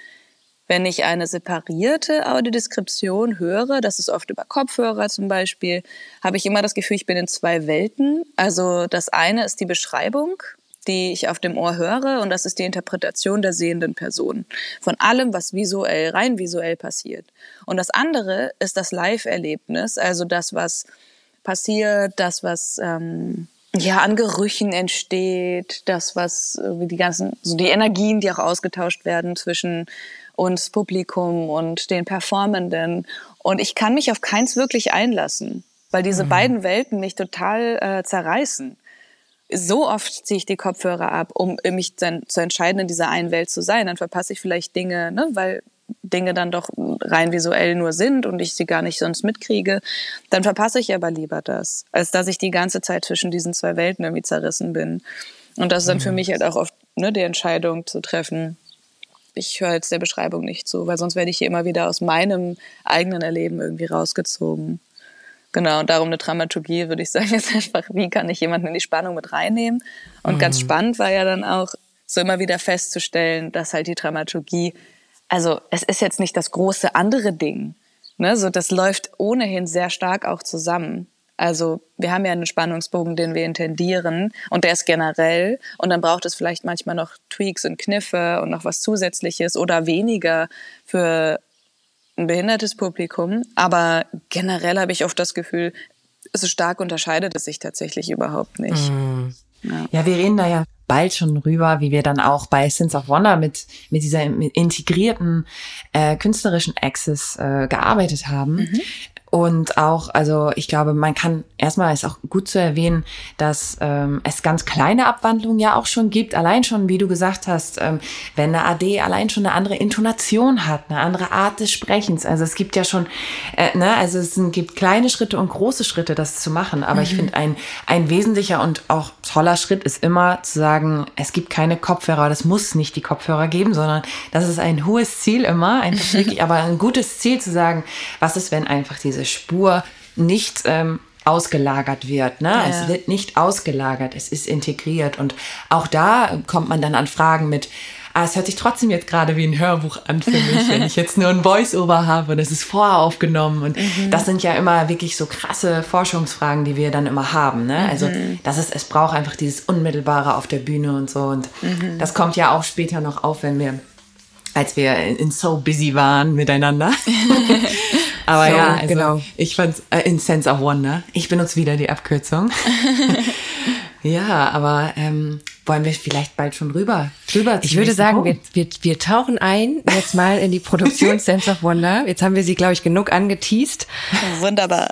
wenn ich eine separierte Audiodeskription höre, das ist oft über Kopfhörer zum Beispiel, habe ich immer das Gefühl, ich bin in zwei Welten. Also das eine ist die Beschreibung die ich auf dem Ohr höre und das ist die Interpretation der sehenden Person von allem, was visuell, rein visuell passiert. Und das andere ist das Live-Erlebnis, also das, was passiert, das, was ähm, ja an Gerüchen entsteht, das, was die ganzen, so die Energien, die auch ausgetauscht werden zwischen uns Publikum und den Performenden. Und ich kann mich auf keins wirklich einlassen, weil diese mhm. beiden Welten mich total äh, zerreißen so oft ziehe ich die Kopfhörer ab, um mich dann zu entscheiden, in dieser einen Welt zu sein. Dann verpasse ich vielleicht Dinge, ne, weil Dinge dann doch rein visuell nur sind und ich sie gar nicht sonst mitkriege. Dann verpasse ich aber lieber das, als dass ich die ganze Zeit zwischen diesen zwei Welten irgendwie zerrissen bin. Und das ist dann für mhm. mich halt auch oft ne, die Entscheidung zu treffen, ich höre jetzt der Beschreibung nicht zu, weil sonst werde ich hier immer wieder aus meinem eigenen Erleben irgendwie rausgezogen. Genau, und darum eine Dramaturgie, würde ich sagen, ist einfach, wie kann ich jemanden in die Spannung mit reinnehmen? Und mhm. ganz spannend war ja dann auch, so immer wieder festzustellen, dass halt die Dramaturgie, also es ist jetzt nicht das große andere Ding, ne? so das läuft ohnehin sehr stark auch zusammen. Also wir haben ja einen Spannungsbogen, den wir intendieren und der ist generell und dann braucht es vielleicht manchmal noch Tweaks und Kniffe und noch was Zusätzliches oder weniger für ein behindertes Publikum. Aber generell habe ich oft das Gefühl, so stark unterscheidet es sich tatsächlich überhaupt nicht. Mm. Ja. ja, wir reden da ja bald schon rüber, wie wir dann auch bei Sins of Wonder mit, mit dieser integrierten äh, künstlerischen Access äh, gearbeitet haben. Mhm. Und auch, also ich glaube, man kann erstmal ist auch gut zu erwähnen, dass ähm, es ganz kleine Abwandlungen ja auch schon gibt. Allein schon, wie du gesagt hast, ähm, wenn eine AD allein schon eine andere Intonation hat, eine andere Art des Sprechens. Also es gibt ja schon, äh, ne, also es gibt kleine Schritte und große Schritte, das zu machen. Aber mhm. ich finde, ein, ein wesentlicher und auch toller Schritt ist immer zu sagen, es gibt keine Kopfhörer, das muss nicht die Kopfhörer geben, sondern das ist ein hohes Ziel immer, einfach wirklich, aber ein gutes Ziel zu sagen, was ist, wenn einfach diese diese Spur nicht ähm, ausgelagert wird. Ne? Ja. Es wird nicht ausgelagert, es ist integriert. Und auch da kommt man dann an Fragen mit, ah, es hört sich trotzdem jetzt gerade wie ein Hörbuch an für mich, wenn ich jetzt nur ein Voice-Over habe und es ist vorher aufgenommen. Und mhm. das sind ja immer wirklich so krasse Forschungsfragen, die wir dann immer haben. Ne? Also mhm. das ist, es braucht einfach dieses Unmittelbare auf der Bühne und so. Und mhm. das kommt ja auch später noch auf, wenn wir als wir in So Busy waren miteinander. Aber so, ja, also genau. ich fand's äh, in Sense of Wonder. Ich benutze wieder die Abkürzung. ja, aber ähm, wollen wir vielleicht bald schon rüber drüber Ich würde sagen, wir, wir, wir tauchen ein jetzt mal in die Produktion Sense of Wonder. Jetzt haben wir sie, glaube ich, genug angeteased. Wunderbar.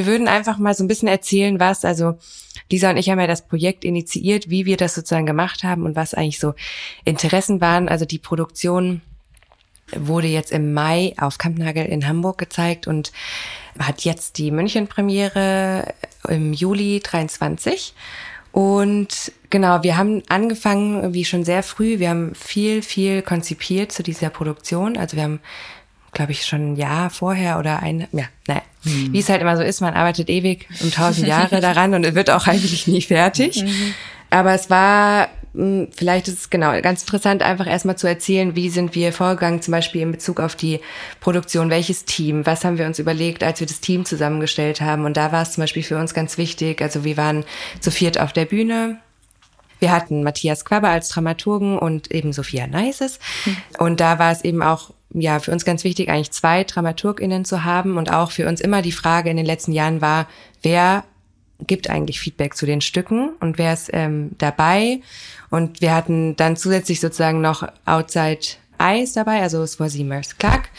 Wir würden einfach mal so ein bisschen erzählen, was, also Lisa und ich haben ja das Projekt initiiert, wie wir das sozusagen gemacht haben und was eigentlich so Interessen waren. Also die Produktion wurde jetzt im Mai auf Kampnagel in Hamburg gezeigt und hat jetzt die München-Premiere im Juli 23. Und genau, wir haben angefangen, wie schon sehr früh, wir haben viel, viel konzipiert zu dieser Produktion. Also wir haben, glaube ich, schon ein Jahr vorher oder ein, ja, naja, hm. wie es halt immer so ist, man arbeitet ewig um tausend Jahre daran und wird auch eigentlich nie fertig. Mhm. Aber es war hm, vielleicht ist es genau ganz interessant, einfach erstmal zu erzählen, wie sind wir vorgegangen, zum Beispiel in Bezug auf die Produktion, welches Team, was haben wir uns überlegt, als wir das Team zusammengestellt haben. Und da war es zum Beispiel für uns ganz wichtig, also wir waren zu viert auf der Bühne, wir hatten Matthias Quaber als Dramaturgen und eben Sophia Neises. Mhm. Und da war es eben auch ja, für uns ganz wichtig, eigentlich zwei DramaturgInnen zu haben und auch für uns immer die Frage in den letzten Jahren war, wer gibt eigentlich Feedback zu den Stücken und wer ist ähm, dabei und wir hatten dann zusätzlich sozusagen noch Outside Eyes dabei, also Swazi Merce Clark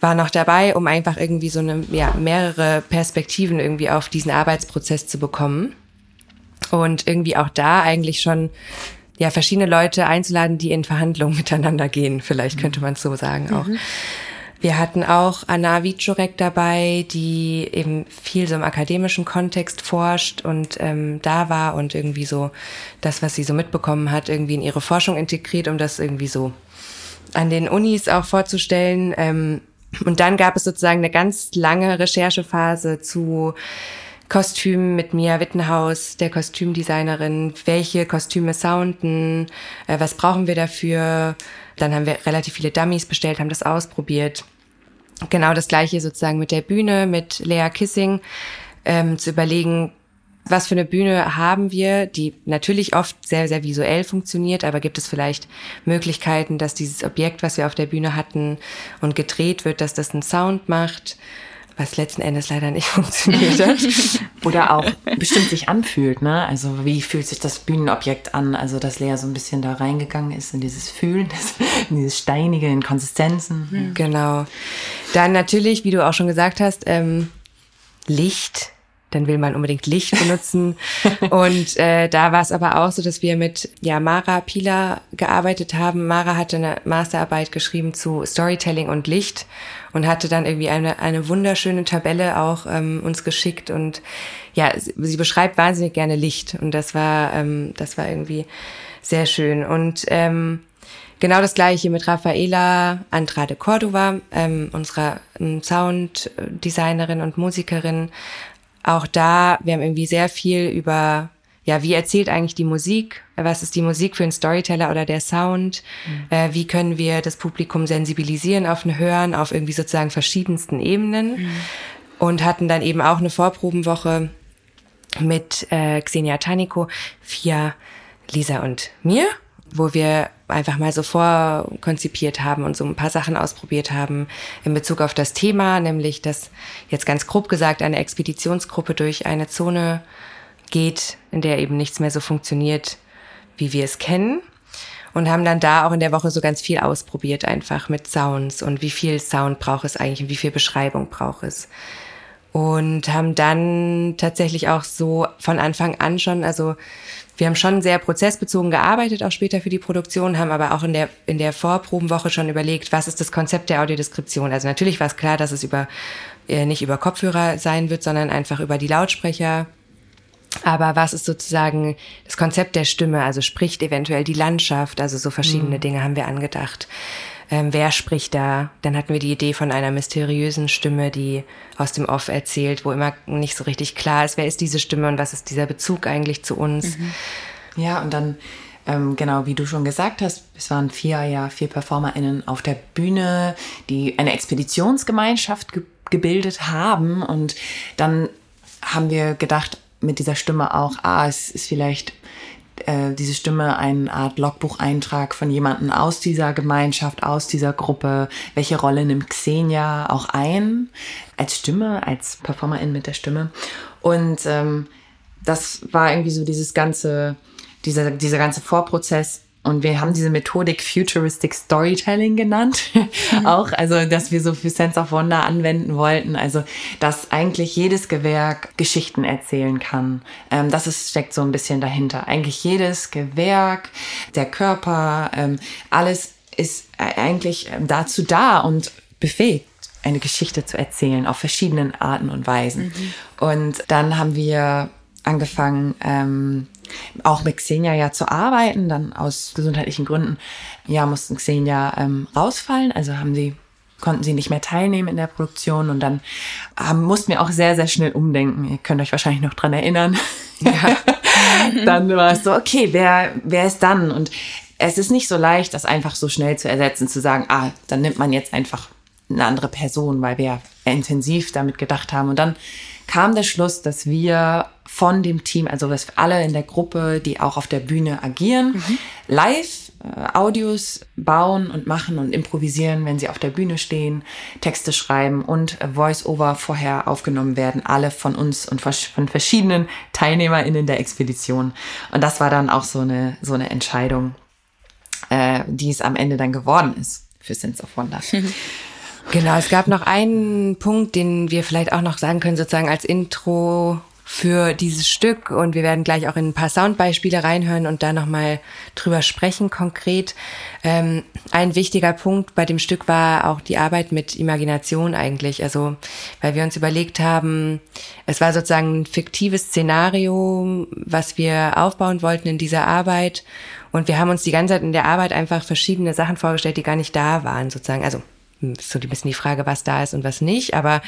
war noch dabei, um einfach irgendwie so eine, ja, mehrere Perspektiven irgendwie auf diesen Arbeitsprozess zu bekommen. Und irgendwie auch da eigentlich schon ja verschiedene Leute einzuladen, die in Verhandlungen miteinander gehen, vielleicht könnte man es so sagen auch. Mhm. Wir hatten auch Anna Wiczorek dabei, die eben viel so im akademischen Kontext forscht und ähm, da war und irgendwie so das, was sie so mitbekommen hat, irgendwie in ihre Forschung integriert, um das irgendwie so an den Unis auch vorzustellen. Ähm, und dann gab es sozusagen eine ganz lange Recherchephase zu Kostümen mit Mia Wittenhaus, der Kostümdesignerin. Welche Kostüme sounden? Äh, was brauchen wir dafür? Dann haben wir relativ viele Dummies bestellt, haben das ausprobiert genau das gleiche sozusagen mit der Bühne, mit Lea Kissing, ähm, zu überlegen, was für eine Bühne haben wir, die natürlich oft sehr, sehr visuell funktioniert, aber gibt es vielleicht Möglichkeiten, dass dieses Objekt, was wir auf der Bühne hatten und gedreht wird, dass das einen Sound macht? Was letzten Endes leider nicht funktioniert hat. Oder auch bestimmt sich anfühlt, ne? Also wie fühlt sich das Bühnenobjekt an? Also dass Lea so ein bisschen da reingegangen ist in dieses Fühlen, in dieses Steinige, in Konsistenzen. Mhm. Genau. Dann natürlich, wie du auch schon gesagt hast, ähm, Licht dann will man unbedingt Licht benutzen. und äh, da war es aber auch so, dass wir mit ja, Mara Pila gearbeitet haben. Mara hatte eine Masterarbeit geschrieben zu Storytelling und Licht und hatte dann irgendwie eine, eine wunderschöne Tabelle auch ähm, uns geschickt. Und ja, sie beschreibt wahnsinnig gerne Licht. Und das war, ähm, das war irgendwie sehr schön. Und ähm, Genau das gleiche mit Rafaela Andrade Cordova, ähm, unserer ähm, Sounddesignerin und Musikerin, auch da, wir haben irgendwie sehr viel über, ja, wie erzählt eigentlich die Musik? Was ist die Musik für einen Storyteller oder der Sound? Mhm. Äh, wie können wir das Publikum sensibilisieren auf ein Hören, auf irgendwie sozusagen verschiedensten Ebenen? Mhm. Und hatten dann eben auch eine Vorprobenwoche mit äh, Xenia Taniko, Fia, Lisa und mir wo wir einfach mal so vorkonzipiert haben und so ein paar Sachen ausprobiert haben in Bezug auf das Thema, nämlich dass jetzt ganz grob gesagt eine Expeditionsgruppe durch eine Zone geht, in der eben nichts mehr so funktioniert, wie wir es kennen. Und haben dann da auch in der Woche so ganz viel ausprobiert, einfach mit Sounds und wie viel Sound braucht es eigentlich und wie viel Beschreibung braucht es. Und haben dann tatsächlich auch so von Anfang an schon, also wir haben schon sehr prozessbezogen gearbeitet, auch später für die Produktion, haben aber auch in der, in der Vorprobenwoche schon überlegt, was ist das Konzept der Audiodeskription. Also natürlich war es klar, dass es über, äh, nicht über Kopfhörer sein wird, sondern einfach über die Lautsprecher. Aber was ist sozusagen das Konzept der Stimme? Also spricht eventuell die Landschaft, also so verschiedene mhm. Dinge haben wir angedacht ähm, wer spricht da? Dann hatten wir die Idee von einer mysteriösen Stimme, die aus dem Off erzählt, wo immer nicht so richtig klar ist, wer ist diese Stimme und was ist dieser Bezug eigentlich zu uns. Mhm. Ja, und dann ähm, genau, wie du schon gesagt hast, es waren vier, ja, vier PerformerInnen auf der Bühne, die eine Expeditionsgemeinschaft ge gebildet haben. Und dann haben wir gedacht, mit dieser Stimme auch, ah, es ist vielleicht äh, diese Stimme eine Art Logbucheintrag von jemandem aus dieser Gemeinschaft, aus dieser Gruppe. Welche Rolle nimmt Xenia auch ein als Stimme, als Performerin mit der Stimme? Und ähm, das war irgendwie so dieses ganze, dieser, dieser ganze Vorprozess Und wir haben diese Methodik Futuristic Storytelling genannt. Mhm. auch, also, dass wir so für Sense of Wonder anwenden wollten. Also, dass eigentlich jedes Gewerk Geschichten erzählen kann. Ähm, das ist, steckt so ein bisschen dahinter. Eigentlich jedes Gewerk, der Körper, ähm, alles ist eigentlich ähm, dazu da und befähigt eine Geschichte zu erzählen auf verschiedenen Arten und Weisen. Mhm. Und dann haben wir angefangen, ähm, auch mit Xenia ja zu arbeiten, dann aus gesundheitlichen Gründen, ja, mussten Xenia ähm, rausfallen, also haben sie konnten sie nicht mehr teilnehmen in der Produktion und dann ähm, mussten wir auch sehr, sehr schnell umdenken. Ihr könnt euch wahrscheinlich noch dran erinnern. Ja. dann war es so, okay, wer, wer ist dann? Und es ist nicht so leicht, das einfach so schnell zu ersetzen, zu sagen, ah, dann nimmt man jetzt einfach eine andere Person, weil wir intensiv damit gedacht haben. Und dann kam der Schluss, dass wir von dem Team, also dass alle in der Gruppe, die auch auf der Bühne agieren, mhm. live äh, Audios bauen und machen und improvisieren, wenn sie auf der Bühne stehen, Texte schreiben und Voice-Over vorher aufgenommen werden, alle von uns und von verschiedenen TeilnehmerInnen der Expedition. Und das war dann auch so eine, so eine Entscheidung, äh, die es am Ende dann geworden ist für Sense of Wonder. Genau, es gab noch einen Punkt, den wir vielleicht auch noch sagen können, sozusagen als Intro für dieses Stück. Und wir werden gleich auch in ein paar Soundbeispiele reinhören und da nochmal drüber sprechen konkret. Ähm, ein wichtiger Punkt bei dem Stück war auch die Arbeit mit Imagination eigentlich, also weil wir uns überlegt haben, es war sozusagen ein fiktives Szenario, was wir aufbauen wollten in dieser Arbeit. Und wir haben uns die ganze Zeit in der Arbeit einfach verschiedene Sachen vorgestellt, die gar nicht da waren sozusagen, also so ein bisschen die Frage, was da ist und was nicht. Aber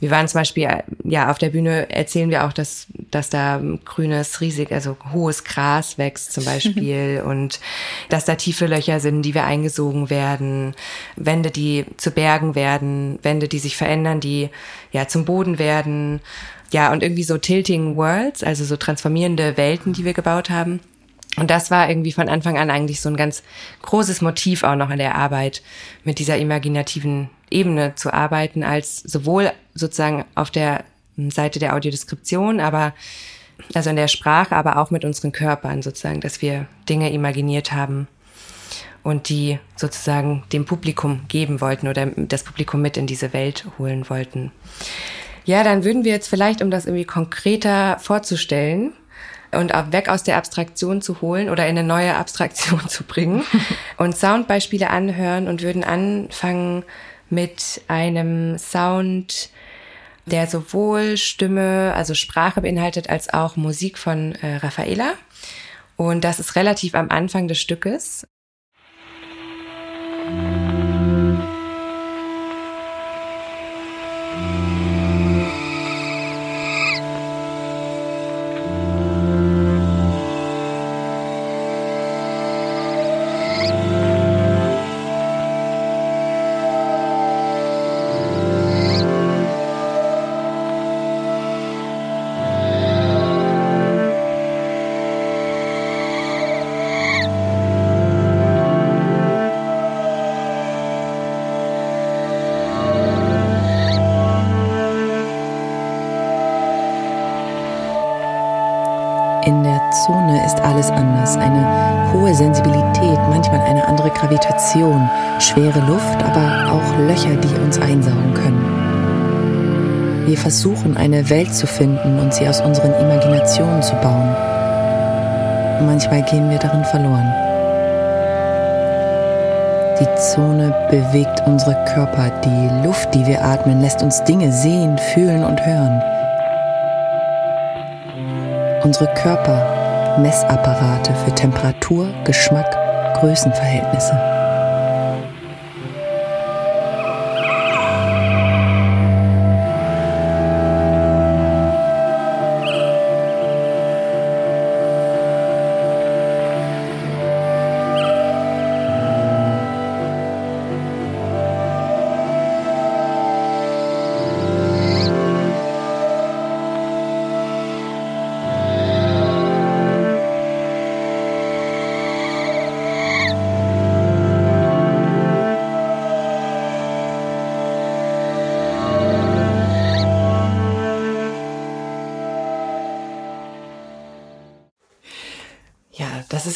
wir waren zum Beispiel, ja, auf der Bühne erzählen wir auch, dass, dass da grünes, riesig, also hohes Gras wächst zum Beispiel und dass da tiefe Löcher sind, die wir eingesogen werden, Wände, die zu Bergen werden, Wände, die sich verändern, die ja zum Boden werden. Ja, und irgendwie so tilting worlds, also so transformierende Welten, die wir gebaut haben. Und das war irgendwie von Anfang an eigentlich so ein ganz großes Motiv auch noch in der Arbeit, mit dieser imaginativen Ebene zu arbeiten, als sowohl sozusagen auf der Seite der Audiodeskription, aber also in der Sprache, aber auch mit unseren Körpern sozusagen, dass wir Dinge imaginiert haben und die sozusagen dem Publikum geben wollten oder das Publikum mit in diese Welt holen wollten. Ja, dann würden wir jetzt vielleicht, um das irgendwie konkreter vorzustellen, und auch weg aus der Abstraktion zu holen oder in eine neue Abstraktion zu bringen und Soundbeispiele anhören und würden anfangen mit einem Sound, der sowohl Stimme, also Sprache beinhaltet, als auch Musik von äh, Raffaela. Und das ist relativ am Anfang des Stückes. Schwere Luft, aber auch Löcher, die uns einsaugen können. Wir versuchen eine Welt zu finden und sie aus unseren Imaginationen zu bauen. Manchmal gehen wir darin verloren. Die Zone bewegt unsere Körper. Die Luft, die wir atmen, lässt uns Dinge sehen, fühlen und hören. Unsere Körper, Messapparate für Temperatur, Geschmack, Größenverhältnisse.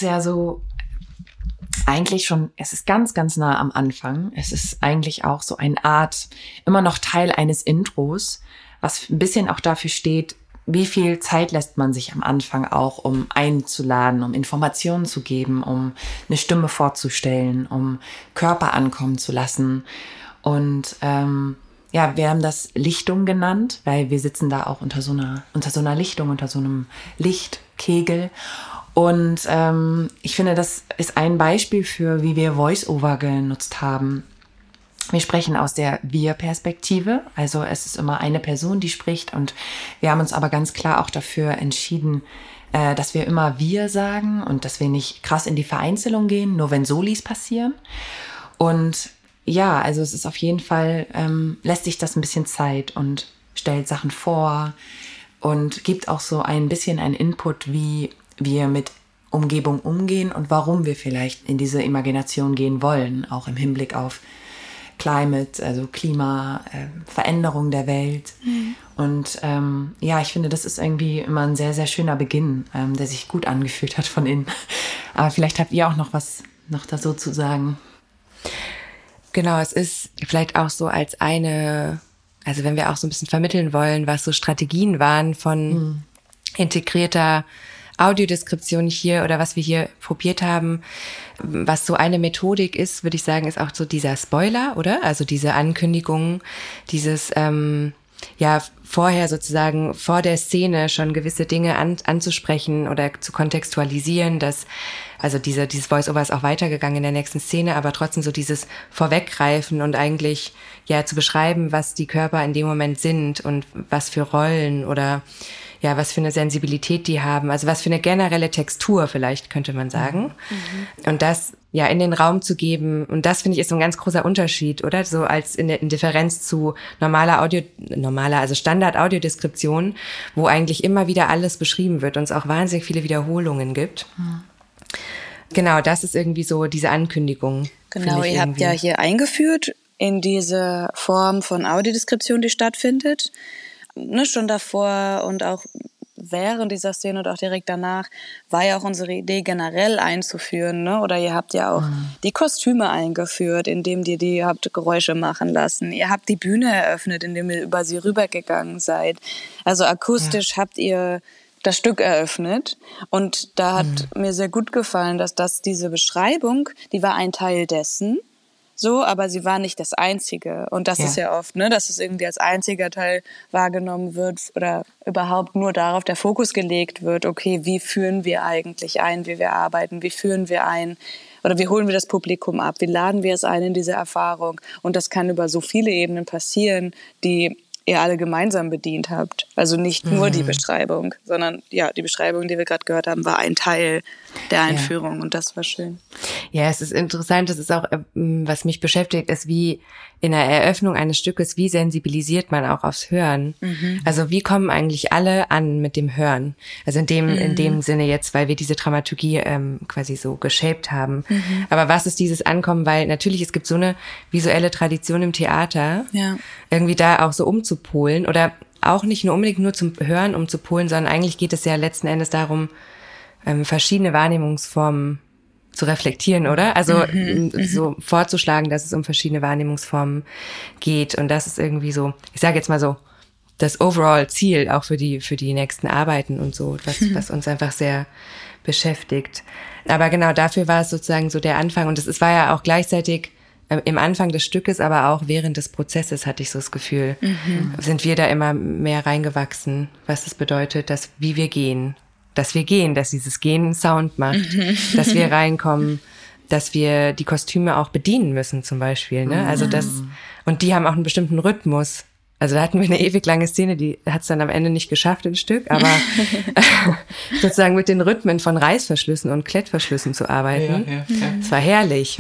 Ja so eigentlich schon, es ist ganz, ganz nah am Anfang. Es ist eigentlich auch so eine Art, immer noch Teil eines Intros, was ein bisschen auch dafür steht, wie viel Zeit lässt man sich am Anfang auch, um einzuladen, um Informationen zu geben, um eine Stimme vorzustellen, um Körper ankommen zu lassen. Und ähm, ja, wir haben das Lichtung genannt, weil wir sitzen da auch unter so einer, unter so einer Lichtung, unter so einem Lichtkegel. Und ähm, ich finde, das ist ein Beispiel für, wie wir Voice-Over genutzt haben. Wir sprechen aus der Wir-Perspektive, also es ist immer eine Person, die spricht und wir haben uns aber ganz klar auch dafür entschieden, äh, dass wir immer wir sagen und dass wir nicht krass in die Vereinzelung gehen, nur wenn Solis passieren. Und ja, also es ist auf jeden Fall, ähm, lässt sich das ein bisschen Zeit und stellt Sachen vor und gibt auch so ein bisschen einen Input, wie wir mit Umgebung umgehen und warum wir vielleicht in diese Imagination gehen wollen, auch im Hinblick auf Climate, also Klima, äh, Veränderung der Welt. Mhm. Und ähm, ja, ich finde, das ist irgendwie immer ein sehr, sehr schöner Beginn, ähm, der sich gut angefühlt hat von innen. Aber vielleicht habt ihr auch noch was noch da so zu sagen. Genau, es ist vielleicht auch so als eine, also wenn wir auch so ein bisschen vermitteln wollen, was so Strategien waren von mhm. integrierter Audiodeskription hier oder was wir hier probiert haben, was so eine Methodik ist, würde ich sagen, ist auch so dieser Spoiler, oder? Also diese Ankündigung, dieses ähm, ja vorher sozusagen vor der Szene schon gewisse Dinge an, anzusprechen oder zu kontextualisieren, dass also diese, dieses Voice-Over ist auch weitergegangen in der nächsten Szene, aber trotzdem so dieses Vorweggreifen und eigentlich ja zu beschreiben, was die Körper in dem Moment sind und was für Rollen oder ja, was für eine Sensibilität die haben, also was für eine generelle Textur vielleicht könnte man sagen. Mhm. Und das ja in den Raum zu geben und das finde ich ist so ein ganz großer Unterschied, oder? So als in, der, in Differenz zu normaler Audio normaler also Standard Audiodeskription, wo eigentlich immer wieder alles beschrieben wird und es auch wahnsinnig viele Wiederholungen gibt. Mhm. Genau, das ist irgendwie so diese Ankündigung. Genau, ihr habt ja hier eingeführt in diese Form von Audiodeskription, die stattfindet ne, schon davor und auch während dieser Szene und auch direkt danach war ja auch unsere Idee generell einzuführen, ne? Oder ihr habt ja auch mhm. die Kostüme eingeführt, indem ihr die habt Geräusche machen lassen. Ihr habt die Bühne eröffnet, indem ihr über sie rübergegangen seid. Also akustisch ja. habt ihr das Stück eröffnet und da hat mhm. mir sehr gut gefallen, dass das diese Beschreibung, die war ein Teil dessen so, aber sie war nicht das Einzige. Und das ja. ist ja oft, ne, dass es irgendwie als einziger Teil wahrgenommen wird oder überhaupt nur darauf der Fokus gelegt wird, okay, wie führen wir eigentlich ein, wie wir arbeiten, wie führen wir ein oder wie holen wir das Publikum ab, wie laden wir es ein in diese Erfahrung. Und das kann über so viele Ebenen passieren, die ihr alle gemeinsam bedient habt. Also nicht nur mhm. die Beschreibung, sondern ja, die Beschreibung, die wir gerade gehört haben, war ein Teil der Einführung ja. und das war schön. Ja, es ist interessant, das ist auch, ähm, was mich beschäftigt, ist, wie in der Eröffnung eines Stückes, wie sensibilisiert man auch aufs Hören? Mhm. Also wie kommen eigentlich alle an mit dem Hören? Also in dem, mhm. in dem Sinne jetzt, weil wir diese Dramaturgie ähm, quasi so geshaped haben. Mhm. Aber was ist dieses Ankommen? Weil natürlich, es gibt so eine visuelle Tradition im Theater, ja. irgendwie da auch so umzupolen oder auch nicht nur unbedingt nur zum Hören umzupolen, sondern eigentlich geht es ja letzten Endes darum, ähm, verschiedene Wahrnehmungsformen zu reflektieren, oder? Also mhm, mhm, so vorzuschlagen, dass es um verschiedene Wahrnehmungsformen geht. Und das ist irgendwie so, ich sage jetzt mal so, das Overall-Ziel auch für die, für die nächsten Arbeiten und so, was, mhm. was uns einfach sehr beschäftigt. Aber genau dafür war es sozusagen so der Anfang. Und es war ja auch gleichzeitig äh, im Anfang des Stückes, aber auch während des Prozesses hatte ich so das Gefühl, mhm. sind wir da immer mehr reingewachsen, was es bedeutet, dass wie wir gehen, dass wir gehen, dass dieses Gehen Sound macht, mhm. dass wir reinkommen, dass wir die Kostüme auch bedienen müssen zum Beispiel. Ne? Also das mhm. und die haben auch einen bestimmten Rhythmus. Also da hatten wir eine ewig lange Szene, die hat es dann am Ende nicht geschafft, ein Stück, aber sozusagen mit den Rhythmen von Reißverschlüssen und Klettverschlüssen zu arbeiten. Ja, ja, ja. Das war herrlich.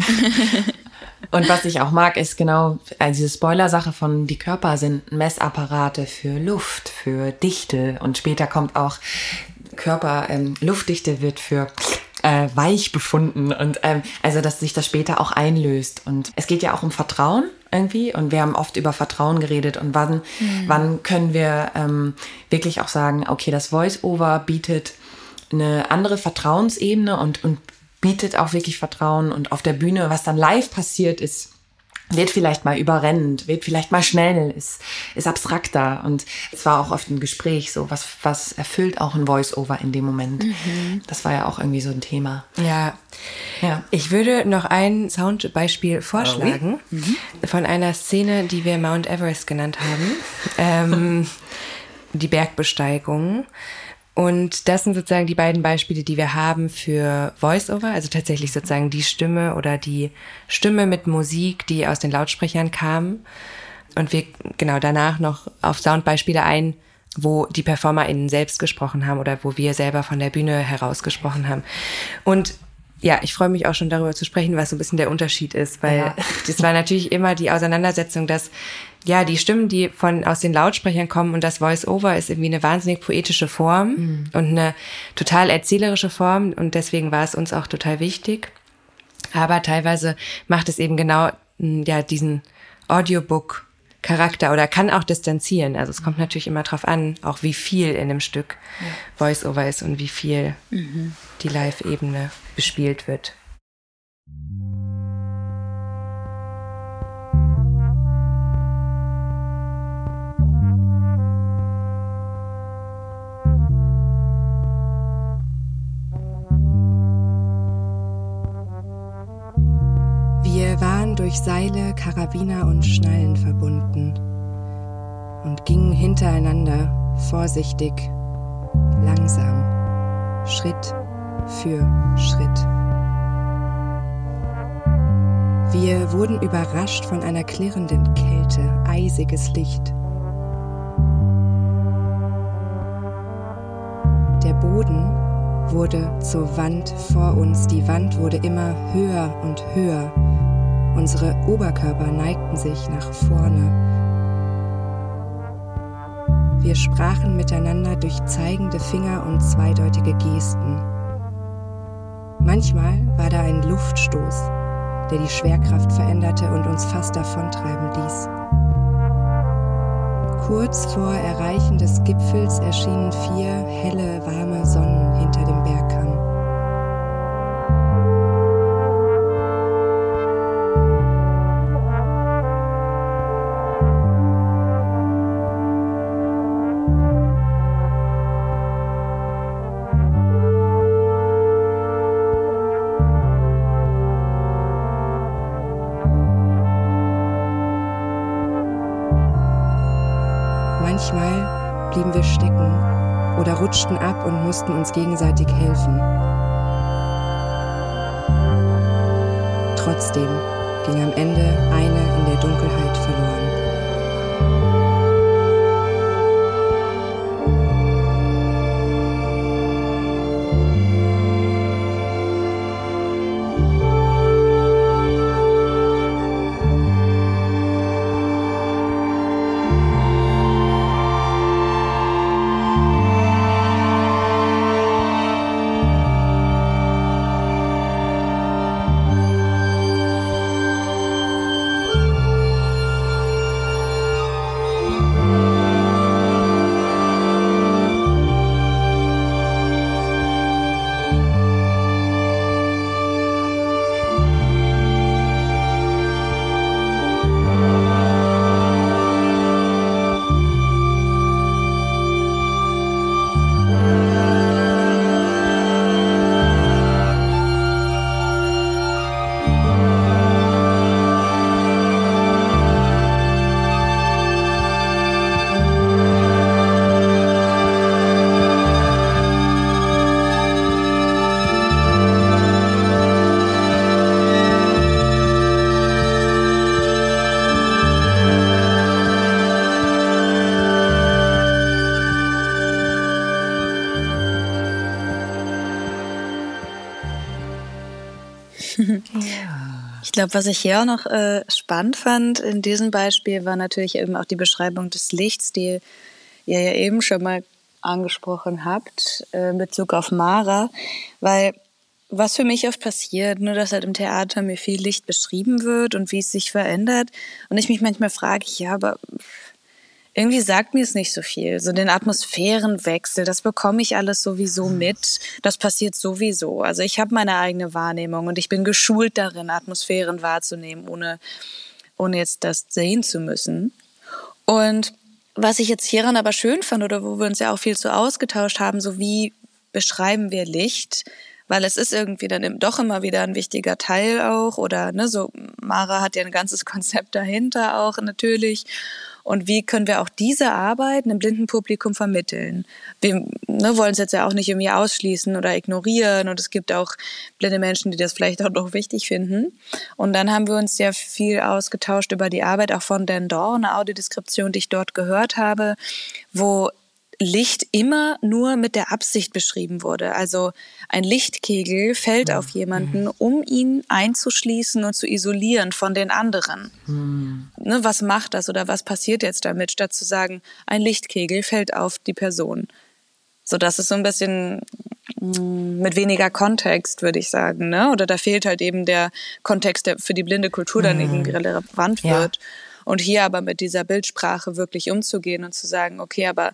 Und was ich auch mag, ist genau also diese Spoiler-Sache von die Körper sind Messapparate für Luft, für Dichte und später kommt auch Körper, ähm, Luftdichte wird für äh, weich befunden und ähm, also dass sich das später auch einlöst und es geht ja auch um Vertrauen irgendwie und wir haben oft über Vertrauen geredet und wann mhm. wann können wir ähm, wirklich auch sagen okay das Voice-Over bietet eine andere Vertrauensebene und und bietet auch wirklich Vertrauen und auf der Bühne, was dann live passiert ist, wird vielleicht mal überrennt, wird vielleicht mal schnell, ist, ist abstrakter. Und es war auch oft ein Gespräch, so was, was erfüllt auch ein Voice-Over in dem Moment. Mhm. Das war ja auch irgendwie so ein Thema. Ja. ja. Ich würde noch ein Soundbeispiel vorschlagen oh, mhm. von einer Szene, die wir Mount Everest genannt haben. ähm, die Bergbesteigung. Und das sind sozusagen die beiden Beispiele, die wir haben für Voice-Over, also tatsächlich sozusagen die Stimme oder die Stimme mit Musik, die aus den Lautsprechern kam. Und wir genau danach noch auf Soundbeispiele ein, wo die PerformerInnen selbst gesprochen haben oder wo wir selber von der Bühne heraus gesprochen haben. Und ja, ich freue mich auch schon darüber zu sprechen, was so ein bisschen der Unterschied ist, weil ja. das war natürlich immer die Auseinandersetzung, dass ja, die Stimmen, die von aus den Lautsprechern kommen und das Voice-Over ist irgendwie eine wahnsinnig poetische Form mhm. und eine total erzählerische Form und deswegen war es uns auch total wichtig. Aber teilweise macht es eben genau ja diesen Audiobook Charakter oder kann auch distanzieren. Also es kommt natürlich immer drauf an, auch wie viel in dem Stück ja. Voice-Over ist und wie viel mhm. die Live-Ebene bespielt wird. durch Seile, Karabiner und Schnallen verbunden und gingen hintereinander, vorsichtig, langsam, Schritt für Schritt. Wir wurden überrascht von einer klirrenden Kälte, eisiges Licht. Der Boden wurde zur Wand vor uns, die Wand wurde immer höher und höher Unsere Oberkörper neigten sich nach vorne. Wir sprachen miteinander durch zeigende Finger und zweideutige Gesten. Manchmal war da ein Luftstoß, der die Schwerkraft veränderte und uns fast davontreiben ließ. Kurz vor Erreichen des Gipfels erschienen vier helle, warme Sonnen hinter dem Bergkamm. Gegenseitig helfen. Trotzdem ging am Ende eine in der Dunkelheit verloren. Ich glaube, was ich hier auch noch äh, spannend fand in diesem Beispiel, war natürlich eben auch die Beschreibung des Lichts, die ihr ja eben schon mal angesprochen habt, äh, in Bezug auf Mara, weil was für mich oft passiert, nur dass halt im Theater mir viel Licht beschrieben wird und wie es sich verändert und ich mich manchmal frage, ja, aber irgendwie sagt mir es nicht so viel. So den Atmosphärenwechsel, das bekomme ich alles sowieso mit. Das passiert sowieso. Also ich habe meine eigene Wahrnehmung und ich bin geschult darin, Atmosphären wahrzunehmen, ohne, ohne jetzt das sehen zu müssen. Und was ich jetzt hieran aber schön fand oder wo wir uns ja auch viel zu ausgetauscht haben, so wie beschreiben wir Licht? Weil es ist irgendwie dann doch immer wieder ein wichtiger Teil auch oder ne, so Mara hat ja ein ganzes Konzept dahinter auch natürlich und wie können wir auch diese Arbeit einem blinden Publikum vermitteln. Wir ne, wollen es jetzt ja auch nicht irgendwie ausschließen oder ignorieren und es gibt auch blinde Menschen, die das vielleicht auch noch wichtig finden. Und dann haben wir uns sehr viel ausgetauscht über die Arbeit auch von Dan Dor, eine Audiodeskription, die ich dort gehört habe, wo Licht immer nur mit der Absicht beschrieben wurde. Also ein Lichtkegel fällt auf jemanden, mhm. um ihn einzuschließen und zu isolieren von den anderen. Mhm. Ne, was macht das oder was passiert jetzt damit, statt zu sagen, ein Lichtkegel fällt auf die Person. So, das ist so ein bisschen mm, mit weniger Kontext, würde ich sagen, ne? Oder da fehlt halt eben der Kontext, der für die blinde Kultur dann mhm. irgendwie relevant wird. Ja. Und hier aber mit dieser Bildsprache wirklich umzugehen und zu sagen, okay, aber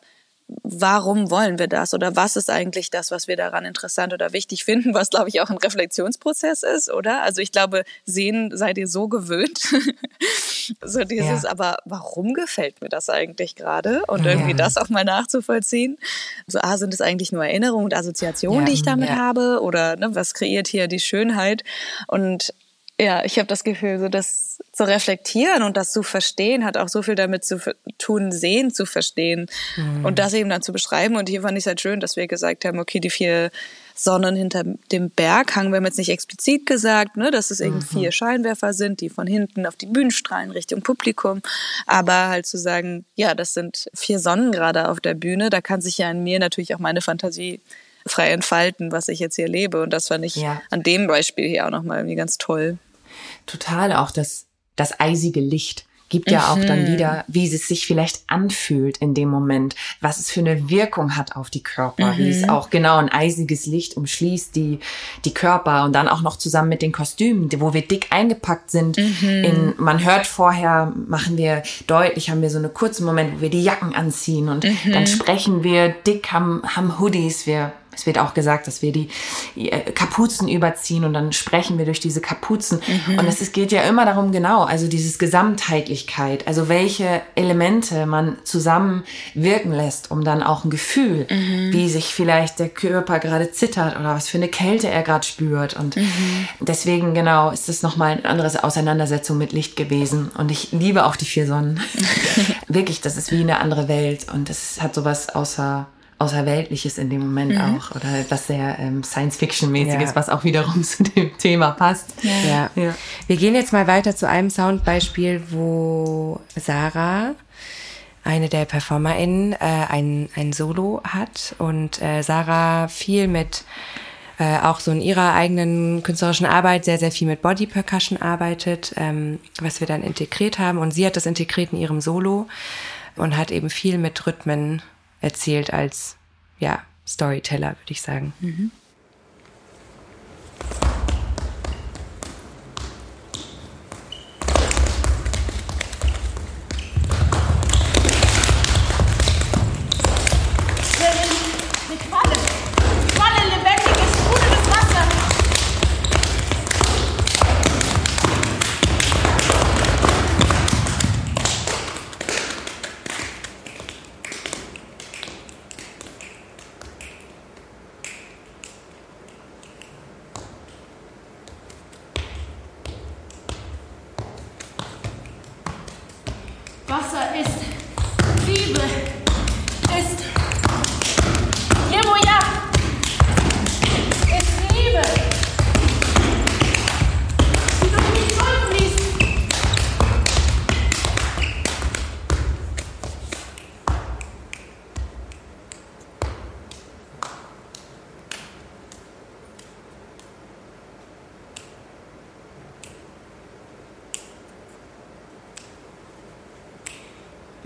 warum wollen wir das oder was ist eigentlich das, was wir daran interessant oder wichtig finden, was glaube ich auch ein Reflexionsprozess ist, oder? Also ich glaube, sehen seid ihr so gewöhnt. so dieses, ja. aber warum gefällt mir das eigentlich gerade? Und ja. irgendwie das auch mal nachzuvollziehen. So, ah, sind es eigentlich nur Erinnerungen und Assoziationen, ja. die ich damit habe? Oder ne, was kreiert hier die Schönheit? Und ja, ich habe das Gefühl, so das zu reflektieren und das zu verstehen, hat auch so viel damit zu tun, sehen zu verstehen mhm. und das eben dann zu beschreiben. Und hier fand ich es halt schön, dass wir gesagt haben, okay, die vier Sonnen hinter dem Berg haben wir jetzt nicht explizit gesagt, ne, dass es eben mhm. vier Scheinwerfer sind, die von hinten auf die Bühne strahlen Richtung Publikum. Aber halt zu sagen, ja, das sind vier Sonnen gerade auf der Bühne, da kann sich ja in mir natürlich auch meine Fantasie frei entfalten, was ich jetzt hier lebe. Und das fand ich ja. an dem Beispiel hier auch nochmal irgendwie ganz toll total auch das, das eisige Licht gibt ja auch dann mhm. wieder, wie es sich vielleicht anfühlt in dem Moment, was es für eine Wirkung hat auf die Körper, mhm. wie es mhm. auch genau ein eisiges Licht umschließt die, die Körper und dann auch noch zusammen mit den Kostümen, wo wir dick eingepackt sind. Mhm. In, man hört vorher, machen wir deutlich, haben wir so eine kurze Moment, wo wir die Jacken anziehen und mhm. dann sprechen wir dick, haben, haben Hoodies, wir es wird auch gesagt, dass wir die äh, Kapuzen überziehen und dann sprechen wir durch diese Kapuzen. Mhm. Und es geht ja immer darum, genau, also dieses Gesamtheitlichkeit, also welche Elemente man zusammen wirken lässt, um dann auch ein Gefühl, mhm. wie sich vielleicht der Körper gerade zittert oder was für eine Kälte er gerade spürt. Und mhm. deswegen, genau, ist das nochmal eine andere Auseinandersetzung mit Licht gewesen. Und ich liebe auch die vier Sonnen. Wirklich, das ist wie eine andere Welt und es hat sowas außer Außerweltliches in dem Moment mhm. auch oder etwas sehr ähm, Science-Fiction-mäßiges, ja. was auch wiederum zu dem Thema passt. Ja. ja. Wir gehen jetzt mal weiter zu einem Soundbeispiel, wo Sarah, eine der PerformerInnen, äh, ein, ein Solo hat und äh, Sarah viel mit äh, auch so in ihrer eigenen künstlerischen Arbeit sehr, sehr viel mit Body Percussion arbeitet, ähm, was wir dann integriert haben. Und sie hat das integriert in ihrem Solo und hat eben viel mit Rhythmen erzählt als ja, Storyteller, würde ich sagen. Mhm.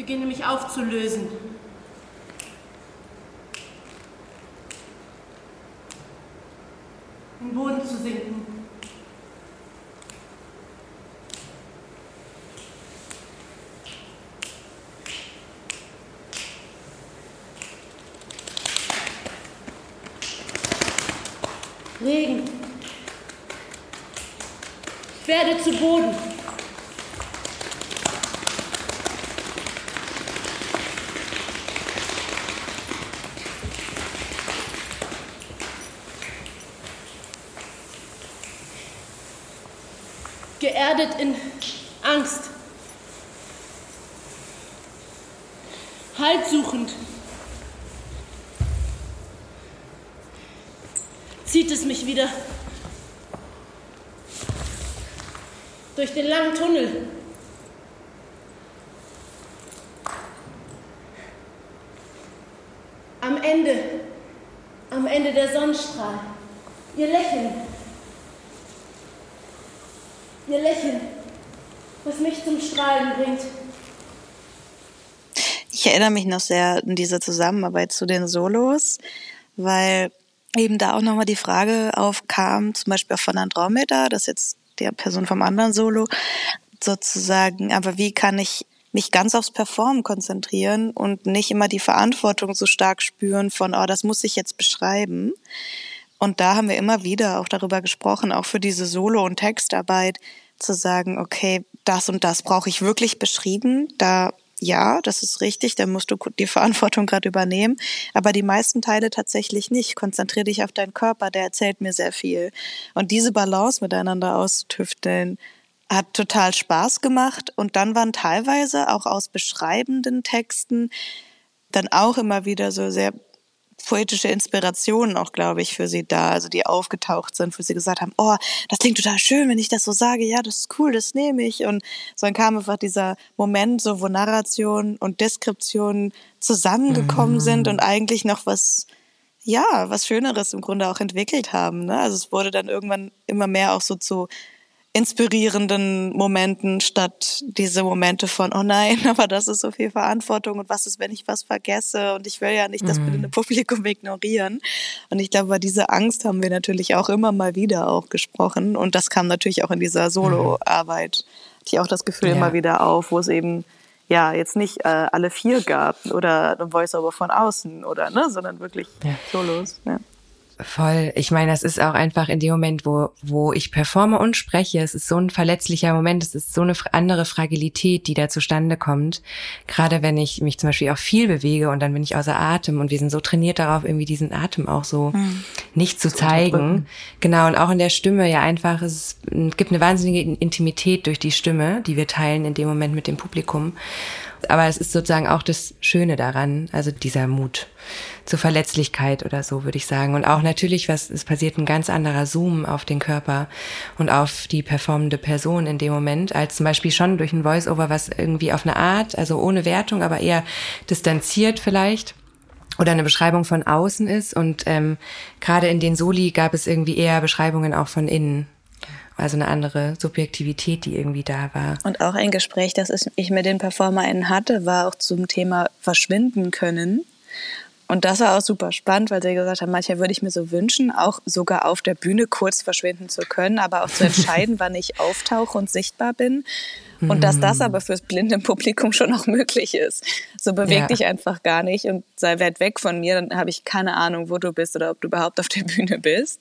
beginne mich aufzulösen. Im Boden zu sinken. Regen. Ich werde zu Boden. Geerdet in Angst. Halt suchend. Zieht es mich wieder durch den langen Tunnel. Am Ende, am Ende der Sonnenstrahl, ihr Lächeln, ihr Lächeln, was mich zum Strahlen bringt. Ich erinnere mich noch sehr an diese Zusammenarbeit zu den Solos, weil eben da auch nochmal die Frage aufkam, zum Beispiel auch von Andromeda, das ist jetzt der Person vom anderen Solo, sozusagen, aber wie kann ich mich ganz aufs Performen konzentrieren und nicht immer die Verantwortung so stark spüren von, oh, das muss ich jetzt beschreiben. Und da haben wir immer wieder auch darüber gesprochen, auch für diese Solo- und Textarbeit, zu sagen, okay, das und das brauche ich wirklich beschrieben. Da ja, das ist richtig, da musst du die Verantwortung gerade übernehmen. Aber die meisten Teile tatsächlich nicht. Konzentriere dich auf deinen Körper, der erzählt mir sehr viel. Und diese Balance miteinander auszutüfteln, hat total Spaß gemacht. Und dann waren teilweise auch aus beschreibenden Texten dann auch immer wieder so sehr poetische Inspirationen auch, glaube ich, für sie da, also die aufgetaucht sind, wo sie gesagt haben, oh, das klingt total schön, wenn ich das so sage, ja, das ist cool, das nehme ich. Und so dann kam einfach dieser Moment, so wo Narration und Deskription zusammengekommen mhm. sind und eigentlich noch was, ja, was Schöneres im Grunde auch entwickelt haben. Ne? Also es wurde dann irgendwann immer mehr auch so zu inspirierenden Momenten statt diese Momente von, oh nein, aber das ist so viel Verantwortung und was ist, wenn ich was vergesse und ich will ja nicht das mhm. blinde Publikum ignorieren. Und ich glaube, über diese Angst haben wir natürlich auch immer mal wieder auch gesprochen und das kam natürlich auch in dieser Solo-Arbeit, hatte ich auch das Gefühl ja. immer wieder auf, wo es eben ja jetzt nicht äh, alle vier gab oder ein Voiceover von außen oder ne, sondern wirklich ja. Solos. Ja. Voll. Ich meine, das ist auch einfach in dem Moment, wo, wo ich performe und spreche. Es ist so ein verletzlicher Moment. Es ist so eine andere Fragilität, die da zustande kommt. Gerade wenn ich mich zum Beispiel auch viel bewege und dann bin ich außer Atem und wir sind so trainiert darauf, irgendwie diesen Atem auch so hm. nicht zu zeigen. Genau. Und auch in der Stimme ja einfach, es gibt eine wahnsinnige Intimität durch die Stimme, die wir teilen in dem Moment mit dem Publikum. Aber es ist sozusagen auch das Schöne daran, also dieser Mut zur Verletzlichkeit oder so, würde ich sagen. Und auch natürlich, was es passiert, ein ganz anderer Zoom auf den Körper und auf die performende Person in dem Moment, als zum Beispiel schon durch ein Voice-Over, was irgendwie auf eine Art, also ohne Wertung, aber eher distanziert vielleicht oder eine Beschreibung von außen ist. Und ähm, gerade in den Soli gab es irgendwie eher Beschreibungen auch von innen. Also eine andere Subjektivität, die irgendwie da war. Und auch ein Gespräch, das ich mit den PerformerInnen hatte, war auch zum Thema verschwinden können. Und das war auch super spannend, weil sie gesagt haben, manchmal würde ich mir so wünschen, auch sogar auf der Bühne kurz verschwinden zu können, aber auch zu entscheiden, wann ich auftauche und sichtbar bin. Und dass das mhm. aber fürs blinde Publikum schon auch möglich ist. So beweg ja. dich einfach gar nicht und sei weit weg von mir, dann habe ich keine Ahnung, wo du bist oder ob du überhaupt auf der Bühne bist.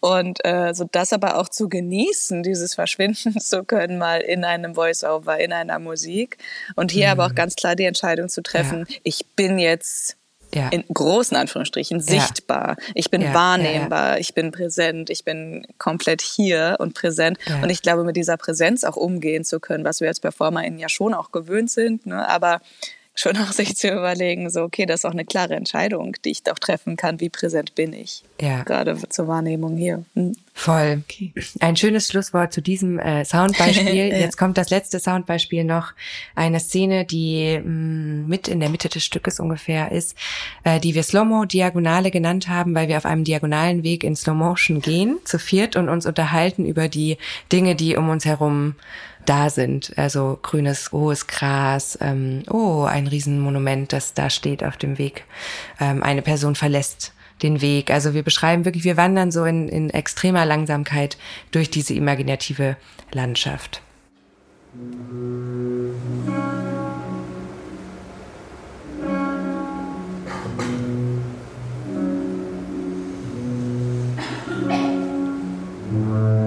Und äh, so das aber auch zu genießen, dieses Verschwinden zu können, mal in einem Voice-Over, in einer Musik. Und hier mhm. aber auch ganz klar die Entscheidung zu treffen, ja. ich bin jetzt ja. in großen Anführungsstrichen sichtbar. Ja. Ich bin ja, wahrnehmbar, ich bin präsent, ich bin komplett hier und präsent. Und ich glaube, mit dieser Präsenz auch umgehen zu können, was wir als PerformerInnen ja schon auch gewöhnt sind, ne? aber schon auch sich zu überlegen, so, okay, das ist auch eine klare Entscheidung, die ich doch treffen kann, wie präsent bin ich. Ja. Gerade zur Wahrnehmung hier. Hm. Voll. Okay. Ein schönes Schlusswort zu diesem äh, Soundbeispiel. ja. Jetzt kommt das letzte Soundbeispiel noch. Eine Szene, die mh, mm, mit in der Mitte des Stückes ungefähr ist, äh, die wir Slow-Mo Diagonale genannt haben, weil wir auf einem diagonalen Weg in Slow Motion gehen, zu viert und uns unterhalten über die Dinge, die um uns herum da sind. Also grünes, hohes Gras, ähm, oh, ein Riesenmonument, das da steht auf dem Weg. Ähm, eine Person verlässt den Weg. Also wir beschreiben wirklich, wir wandern so in, in extremer Langsamkeit durch diese imaginative Landschaft.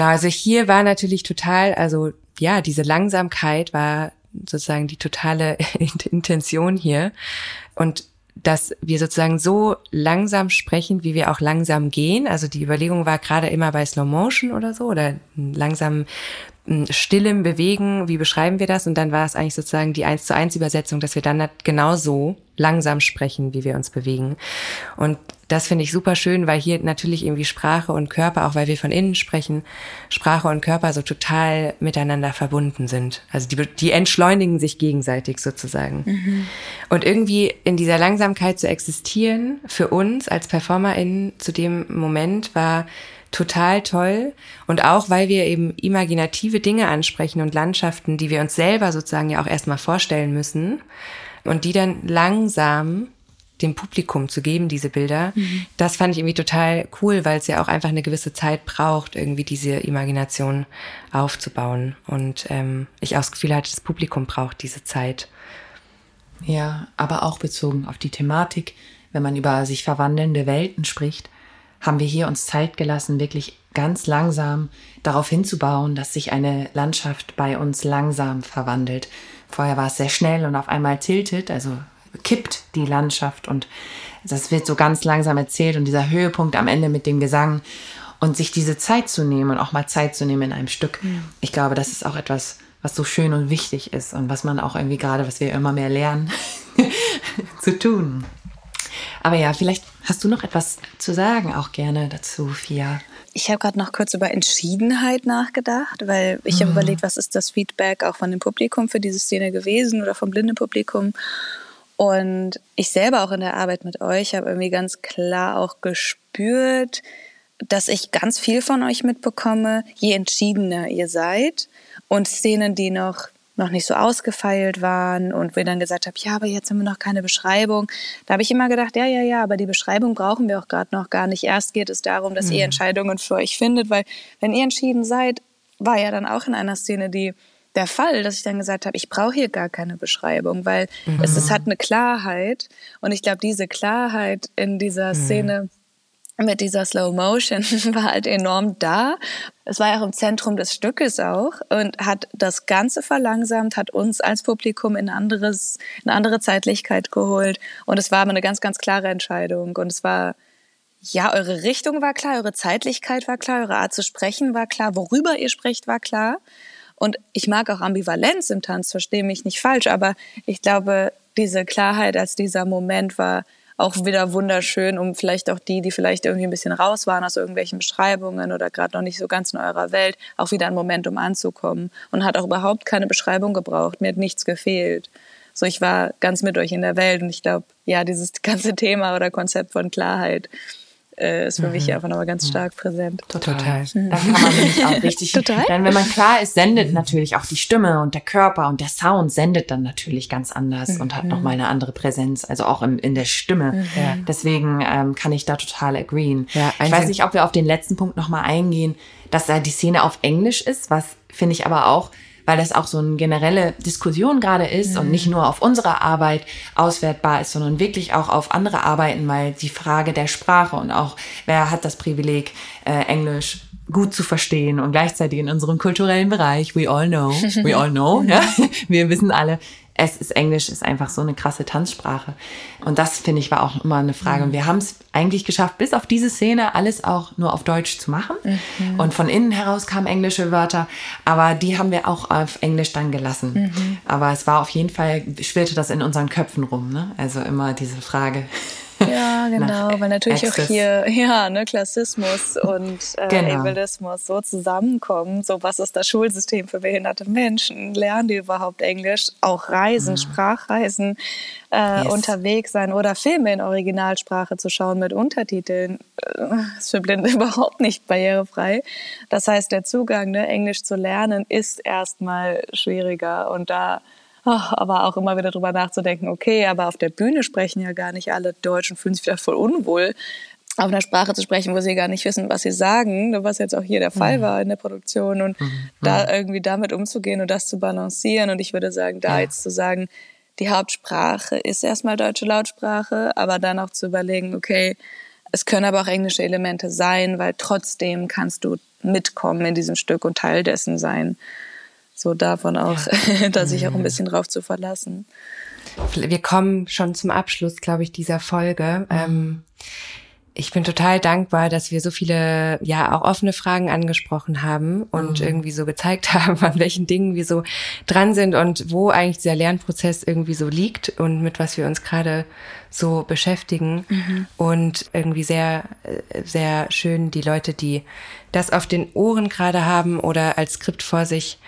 Genau, also hier war natürlich total, also ja, diese Langsamkeit war sozusagen die totale Intention hier. Und dass wir sozusagen so langsam sprechen, wie wir auch langsam gehen. Also die Überlegung war gerade immer bei Slow Motion oder so oder langsam stillem Bewegen, wie beschreiben wir das? Und dann war es eigentlich sozusagen die eins zu eins Übersetzung, dass wir dann genauso langsam sprechen, wie wir uns bewegen. Und das finde ich super schön, weil hier natürlich irgendwie Sprache und Körper, auch weil wir von innen sprechen, Sprache und Körper so total miteinander verbunden sind. Also die, die entschleunigen sich gegenseitig sozusagen. Mhm. Und irgendwie in dieser Langsamkeit zu existieren, für uns als PerformerInnen zu dem Moment war total toll. Und auch, weil wir eben imaginative Dinge ansprechen und Landschaften, die wir uns selber sozusagen ja auch erstmal vorstellen müssen und die dann langsam dem Publikum zu geben, diese Bilder, mhm. das fand ich irgendwie total cool, weil es ja auch einfach eine gewisse Zeit braucht, irgendwie diese Imagination aufzubauen. Und ähm, ich auch das Gefühl hatte, das Publikum braucht diese Zeit. Ja, aber auch bezogen auf die Thematik, wenn man über sich verwandelnde Welten spricht, haben wir hier uns Zeit gelassen, wirklich ganz langsam darauf hinzubauen, dass sich eine Landschaft bei uns langsam verwandelt. Vorher war es sehr schnell und auf einmal tiltet, also kippt die Landschaft und das wird so ganz langsam erzählt und dieser Höhepunkt am Ende mit dem Gesang und sich diese Zeit zu nehmen und auch mal Zeit zu nehmen in einem Stück. Mhm. Ich glaube, das ist auch etwas, was so schön und wichtig ist und was man auch irgendwie gerade, was wir immer mehr lernen, zu tun. Aber ja, vielleicht hast du noch etwas zu sagen, auch gerne dazu, Fia. Ich habe gerade noch kurz über Entschiedenheit nachgedacht, weil ich mhm. habe überlegt, was ist das Feedback auch von dem Publikum für diese Szene gewesen oder vom blinden Publikum. Und ich selber auch in der Arbeit mit euch habe irgendwie ganz klar auch gespürt, dass ich ganz viel von euch mitbekomme, je entschiedener ihr seid. Und Szenen, die noch noch nicht so ausgefeilt waren und wir dann gesagt haben, ja, aber jetzt haben wir noch keine Beschreibung. Da habe ich immer gedacht, ja, ja, ja, aber die Beschreibung brauchen wir auch gerade noch gar nicht. Erst geht es darum, dass mhm. ihr Entscheidungen für euch findet, weil wenn ihr entschieden seid, war ja dann auch in einer Szene die der Fall, dass ich dann gesagt habe, ich brauche hier gar keine Beschreibung, weil mhm. es, es hat eine Klarheit und ich glaube, diese Klarheit in dieser mhm. Szene mit dieser Slow Motion war halt enorm da. Es war ja auch im Zentrum des Stückes auch und hat das Ganze verlangsamt, hat uns als Publikum in anderes, in andere Zeitlichkeit geholt. Und es war aber eine ganz, ganz klare Entscheidung. Und es war, ja, eure Richtung war klar, eure Zeitlichkeit war klar, eure Art zu sprechen war klar, worüber ihr sprecht war klar. Und ich mag auch Ambivalenz im Tanz, verstehe mich nicht falsch, aber ich glaube, diese Klarheit als dieser Moment war, auch wieder wunderschön, um vielleicht auch die, die vielleicht irgendwie ein bisschen raus waren aus irgendwelchen Beschreibungen oder gerade noch nicht so ganz in eurer Welt, auch wieder ein Moment, um anzukommen. Und hat auch überhaupt keine Beschreibung gebraucht. Mir hat nichts gefehlt. So, ich war ganz mit euch in der Welt und ich glaube, ja, dieses ganze Thema oder Konzept von Klarheit äh, ist für mhm. mich einfach nochmal ganz stark präsent. Total. Total. Mhm. Da kann man nämlich auch richtig. Total. Dann, wenn man klar ist, sendet natürlich auch die Stimme und der Körper und der Sound sendet dann natürlich ganz anders mhm. und hat nochmal eine andere Präsenz, also auch im, in der Stimme. Mhm. Ja. Deswegen ähm, kann ich da total agreeen. Ja, ich weiß nicht, ob wir auf den letzten Punkt nochmal eingehen, dass da die Szene auf Englisch ist, was finde ich aber auch weil das auch so eine generelle Diskussion gerade ist mhm. und nicht nur auf unsere Arbeit auswertbar ist, sondern wirklich auch auf andere Arbeiten, weil die Frage der Sprache und auch, wer hat das Privileg, äh, Englisch gut zu verstehen und gleichzeitig in unserem kulturellen Bereich, we all know, we all know, ja, wir wissen alle, es ist Englisch, ist einfach so eine krasse Tanzsprache. Und das, finde ich, war auch immer eine Frage. Und wir haben es eigentlich geschafft, bis auf diese Szene alles auch nur auf Deutsch zu machen. Mhm. Und von innen heraus kamen englische Wörter, aber die haben wir auch auf Englisch dann gelassen. Mhm. Aber es war auf jeden Fall, schwirrte das in unseren Köpfen rum. Ne? Also immer diese Frage. Ja, genau, weil natürlich Access. auch hier ja, ne, Klassismus und äh, genau. Ableismus so zusammenkommen. So, was ist das Schulsystem für behinderte Menschen? Lernen die überhaupt Englisch? Auch Reisen, mhm. Sprachreisen, äh, yes. unterwegs sein oder Filme in Originalsprache zu schauen mit Untertiteln, äh, ist für Blinde überhaupt nicht barrierefrei. Das heißt, der Zugang, ne, Englisch zu lernen, ist erstmal schwieriger und da aber auch immer wieder drüber nachzudenken, okay, aber auf der Bühne sprechen ja gar nicht alle Deutschen, fühlen sich wieder voll unwohl, auf einer Sprache zu sprechen, wo sie gar nicht wissen, was sie sagen, was jetzt auch hier der Fall mhm. war in der Produktion und mhm. da irgendwie damit umzugehen und das zu balancieren. Und ich würde sagen, da ja. jetzt zu sagen, die Hauptsprache ist erstmal deutsche Lautsprache, aber dann auch zu überlegen, okay, Es können aber auch englische Elemente sein, weil trotzdem kannst du mitkommen in diesem Stück und Teil dessen sein. So davon auch, ja. da sich auch ein mhm. bisschen drauf zu verlassen. Wir kommen schon zum Abschluss, glaube ich, dieser Folge. Ähm, ich bin total dankbar, dass wir so viele, ja, auch offene Fragen angesprochen haben und mhm. irgendwie so gezeigt haben, an welchen Dingen wir so dran sind und wo eigentlich dieser Lernprozess irgendwie so liegt und mit was wir uns gerade so beschäftigen. Mhm. Und irgendwie sehr, sehr schön die Leute, die das auf den Ohren gerade haben oder als Skript vor sich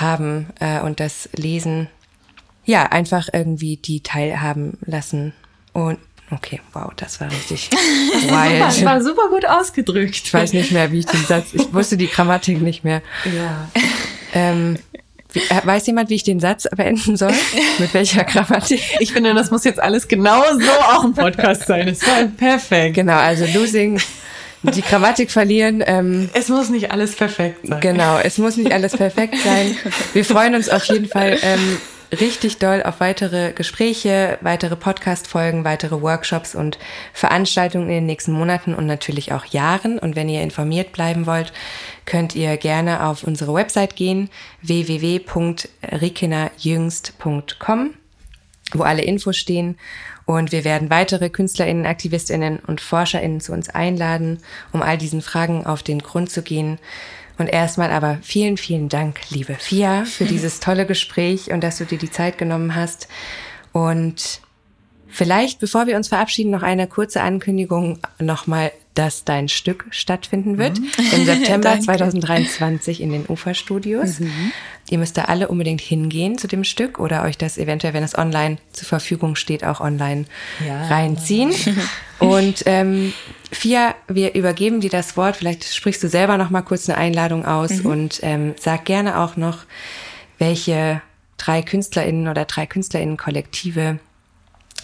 haben äh, und das lesen, ja, einfach irgendwie die teilhaben lassen. Und Okay, wow, das war richtig wild. Das war super gut ausgedrückt. Ich weiß nicht mehr, wie ich den Satz, ich wusste die Grammatik nicht mehr. Ja. Ähm, äh, weiß jemand, wie ich den Satz beenden soll? Mit welcher Grammatik? Ich finde, das muss jetzt alles genau so auch ein Podcast sein. Es war perfekt. Genau, also losing, die Grammatik verlieren. Ähm, es muss nicht alles perfekt sein. Genau, es muss nicht alles perfekt sein. Wir freuen uns auf jeden Fall ähm, richtig doll auf weitere Gespräche, weitere Podcast-Folgen, weitere Workshops und Veranstaltungen in den nächsten Monaten und natürlich auch Jahren. Und wenn ihr informiert bleiben wollt, könnt ihr gerne auf unsere Website gehen, www.rikinajüngst.com, wo alle Infos stehen. Und wir werden weitere KünstlerInnen, AktivistInnen und ForscherInnen zu uns einladen, um all diesen Fragen auf den Grund zu gehen. Und erstmal aber vielen, vielen Dank, liebe Fia, für dieses tolle Gespräch und dass du dir die Zeit genommen hast. Und vielleicht, bevor wir uns verabschieden, noch eine kurze Ankündigung nochmal dass dein Stück stattfinden wird mhm. im September 2023 in den Uferstudios. Mhm. Ihr müsst da alle unbedingt hingehen zu dem Stück oder euch das eventuell, wenn es online zur Verfügung steht, auch online ja. reinziehen. Und ähm, Fia, wir übergeben dir das Wort. Vielleicht sprichst du selber noch mal kurz eine Einladung aus mhm. und ähm, sag gerne auch noch, welche drei KünstlerInnen oder drei KünstlerInnen-Kollektive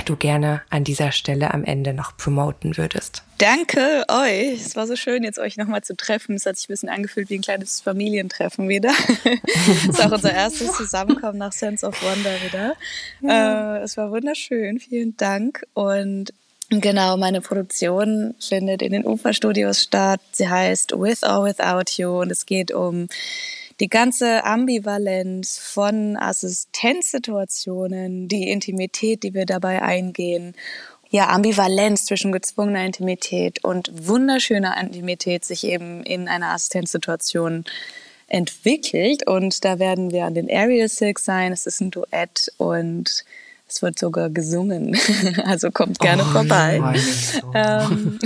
du gerne an dieser Stelle am Ende noch promoten würdest. Danke euch. Es war so schön, jetzt euch nochmal zu treffen. Es hat sich ein bisschen angefühlt wie ein kleines Familientreffen wieder. Es ist auch unser erstes Zusammenkommen nach Sense of Wonder wieder. Ja. Äh, es war wunderschön. Vielen Dank. Und Genau, meine Produktion findet in den Uferstudios statt. Sie heißt With or Without You und es geht um die ganze Ambivalenz von Assistenzsituationen, die Intimität, die wir dabei eingehen, ja, Ambivalenz zwischen gezwungener Intimität und wunderschöner Intimität sich eben in einer Assistenzsituation entwickelt. Und da werden wir an den Aerial Silk sein. Es ist ein Duett und es wird sogar gesungen, also kommt gerne oh, vorbei. Ähm,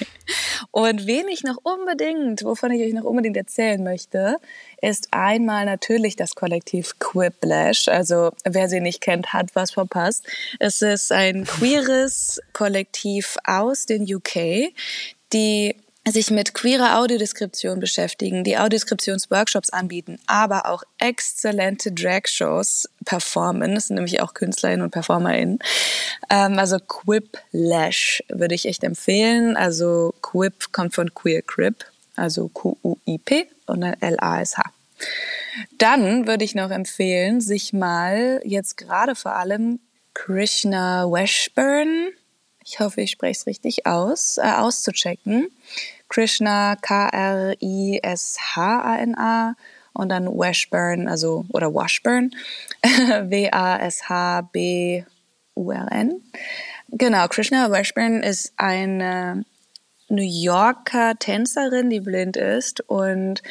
und wen ich noch unbedingt, wovon ich euch noch unbedingt erzählen möchte, ist einmal natürlich das Kollektiv Quiplash. Also wer sie nicht kennt, hat was verpasst. Es ist ein queeres Kollektiv aus den UK, die sich mit queerer Audiodeskription beschäftigen, die Audiodeskriptionsworkshops anbieten, aber auch exzellente Drag-Shows performen. Das sind nämlich auch KünstlerInnen und PerformerInnen. Ähm, also Quiplash würde ich echt empfehlen. Also Quip kommt von Queer Crip, also Q-U-I-P und dann L-A-S-H. Dann würde ich noch empfehlen, sich mal jetzt gerade vor allem Krishna Washburn ich hoffe, ich spreche es richtig aus, äh, auszuchecken. Krishna, K-R-I-S-H-A-N-A und dann Washburn, also, oder Washburn, W-A-S-H-B-U-R-N. Genau, Krishna Washburn ist eine New Yorker Tänzerin, die blind ist und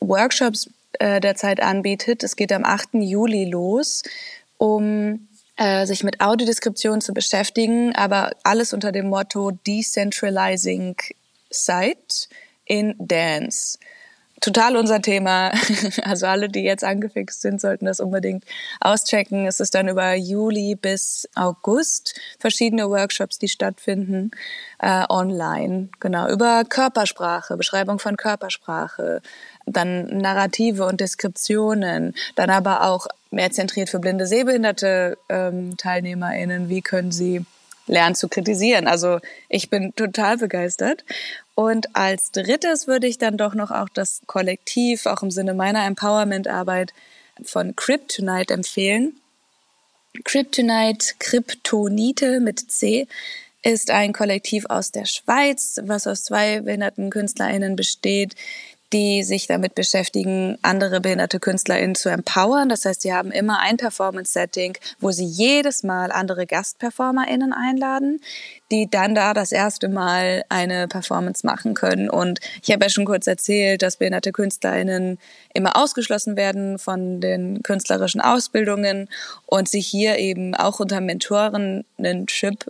Workshops äh, derzeit anbietet. Es geht am 8. Juli los, um äh, sich mit Audiodeskription zu beschäftigen, aber alles unter dem Motto Decentralizing Sight in Dance. Total unser Thema. Also alle, die jetzt angefixt sind, sollten das unbedingt auschecken. Es ist dann über Juli bis August verschiedene Workshops, die stattfinden äh, online. Genau über Körpersprache, Beschreibung von Körpersprache, dann Narrative und Deskriptionen, dann aber auch mehr zentriert für blinde, sehbehinderte ähm, TeilnehmerInnen. Wie können sie lernen zu kritisieren? Also ich bin total begeistert. Und als drittes würde ich dann doch noch auch das Kollektiv, auch im Sinne meiner Empowerment-Arbeit von Kryptonite empfehlen. Kryptonite, Kryptonite mit C ist ein Kollektiv aus der Schweiz, was aus zwei behinderten KünstlerInnen besteht, die sich damit beschäftigen, andere behinderte KünstlerInnen zu empowern. Das heißt, sie haben immer ein Performance-Setting, wo sie jedes Mal andere GastperformerInnen einladen, die dann da das erste Mal eine Performance machen können. Und ich habe ja schon kurz erzählt, dass behinderte KünstlerInnen immer ausgeschlossen werden von den künstlerischen Ausbildungen und sich hier eben auch unter Mentoren einen Chip,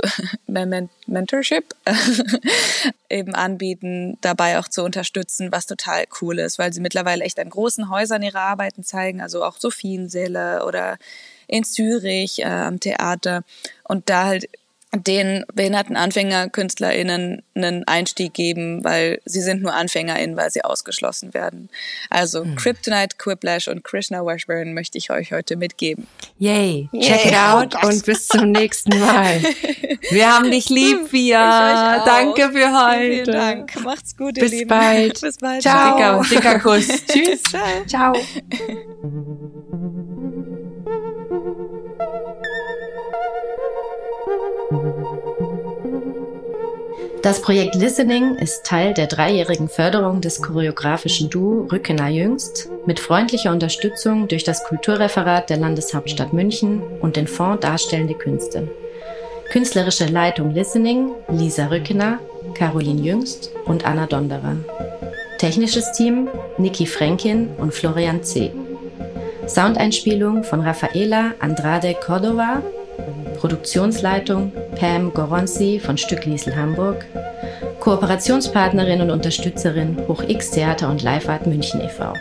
Mentorship eben anbieten, dabei auch zu unterstützen, was total cool ist, weil sie mittlerweile echt an großen Häusern ihre Arbeiten zeigen, also auch Sophiensäle oder in Zürich äh, am Theater und da halt den behinderten AnfängerkünstlerInnen einen Einstieg geben, weil sie sind nur AnfängerInnen, weil sie ausgeschlossen werden. Also hm. Kryptonite, Quiplash und Krishna Washburn möchte ich euch heute mitgeben. Yay! Check Yay. it out oh und bis zum nächsten Mal. Wir haben dich lieb, Pia. Danke für heute. Vielen, vielen Dank. Macht's gut, ihr bis Lieben. Bald. Bis bald. Ciao. Dicker, dicker Kuss. Tschüss. Ciao. Ciao. Das Projekt Listening ist Teil der dreijährigen Förderung des choreografischen Duo Rückener Jüngst mit freundlicher Unterstützung durch das Kulturreferat der Landeshauptstadt München und den Fonds Darstellende Künste. Künstlerische Leitung Listening Lisa Rückener, Caroline Jüngst und Anna Donderer. Technisches Team Niki Fränkin und Florian C. Soundeinspielung von Rafaela Andrade Cordova Produktionsleitung Pam Goronzi von Stückliesel Hamburg, Kooperationspartnerin und Unterstützerin Hoch X Theater und Live Art München e.V.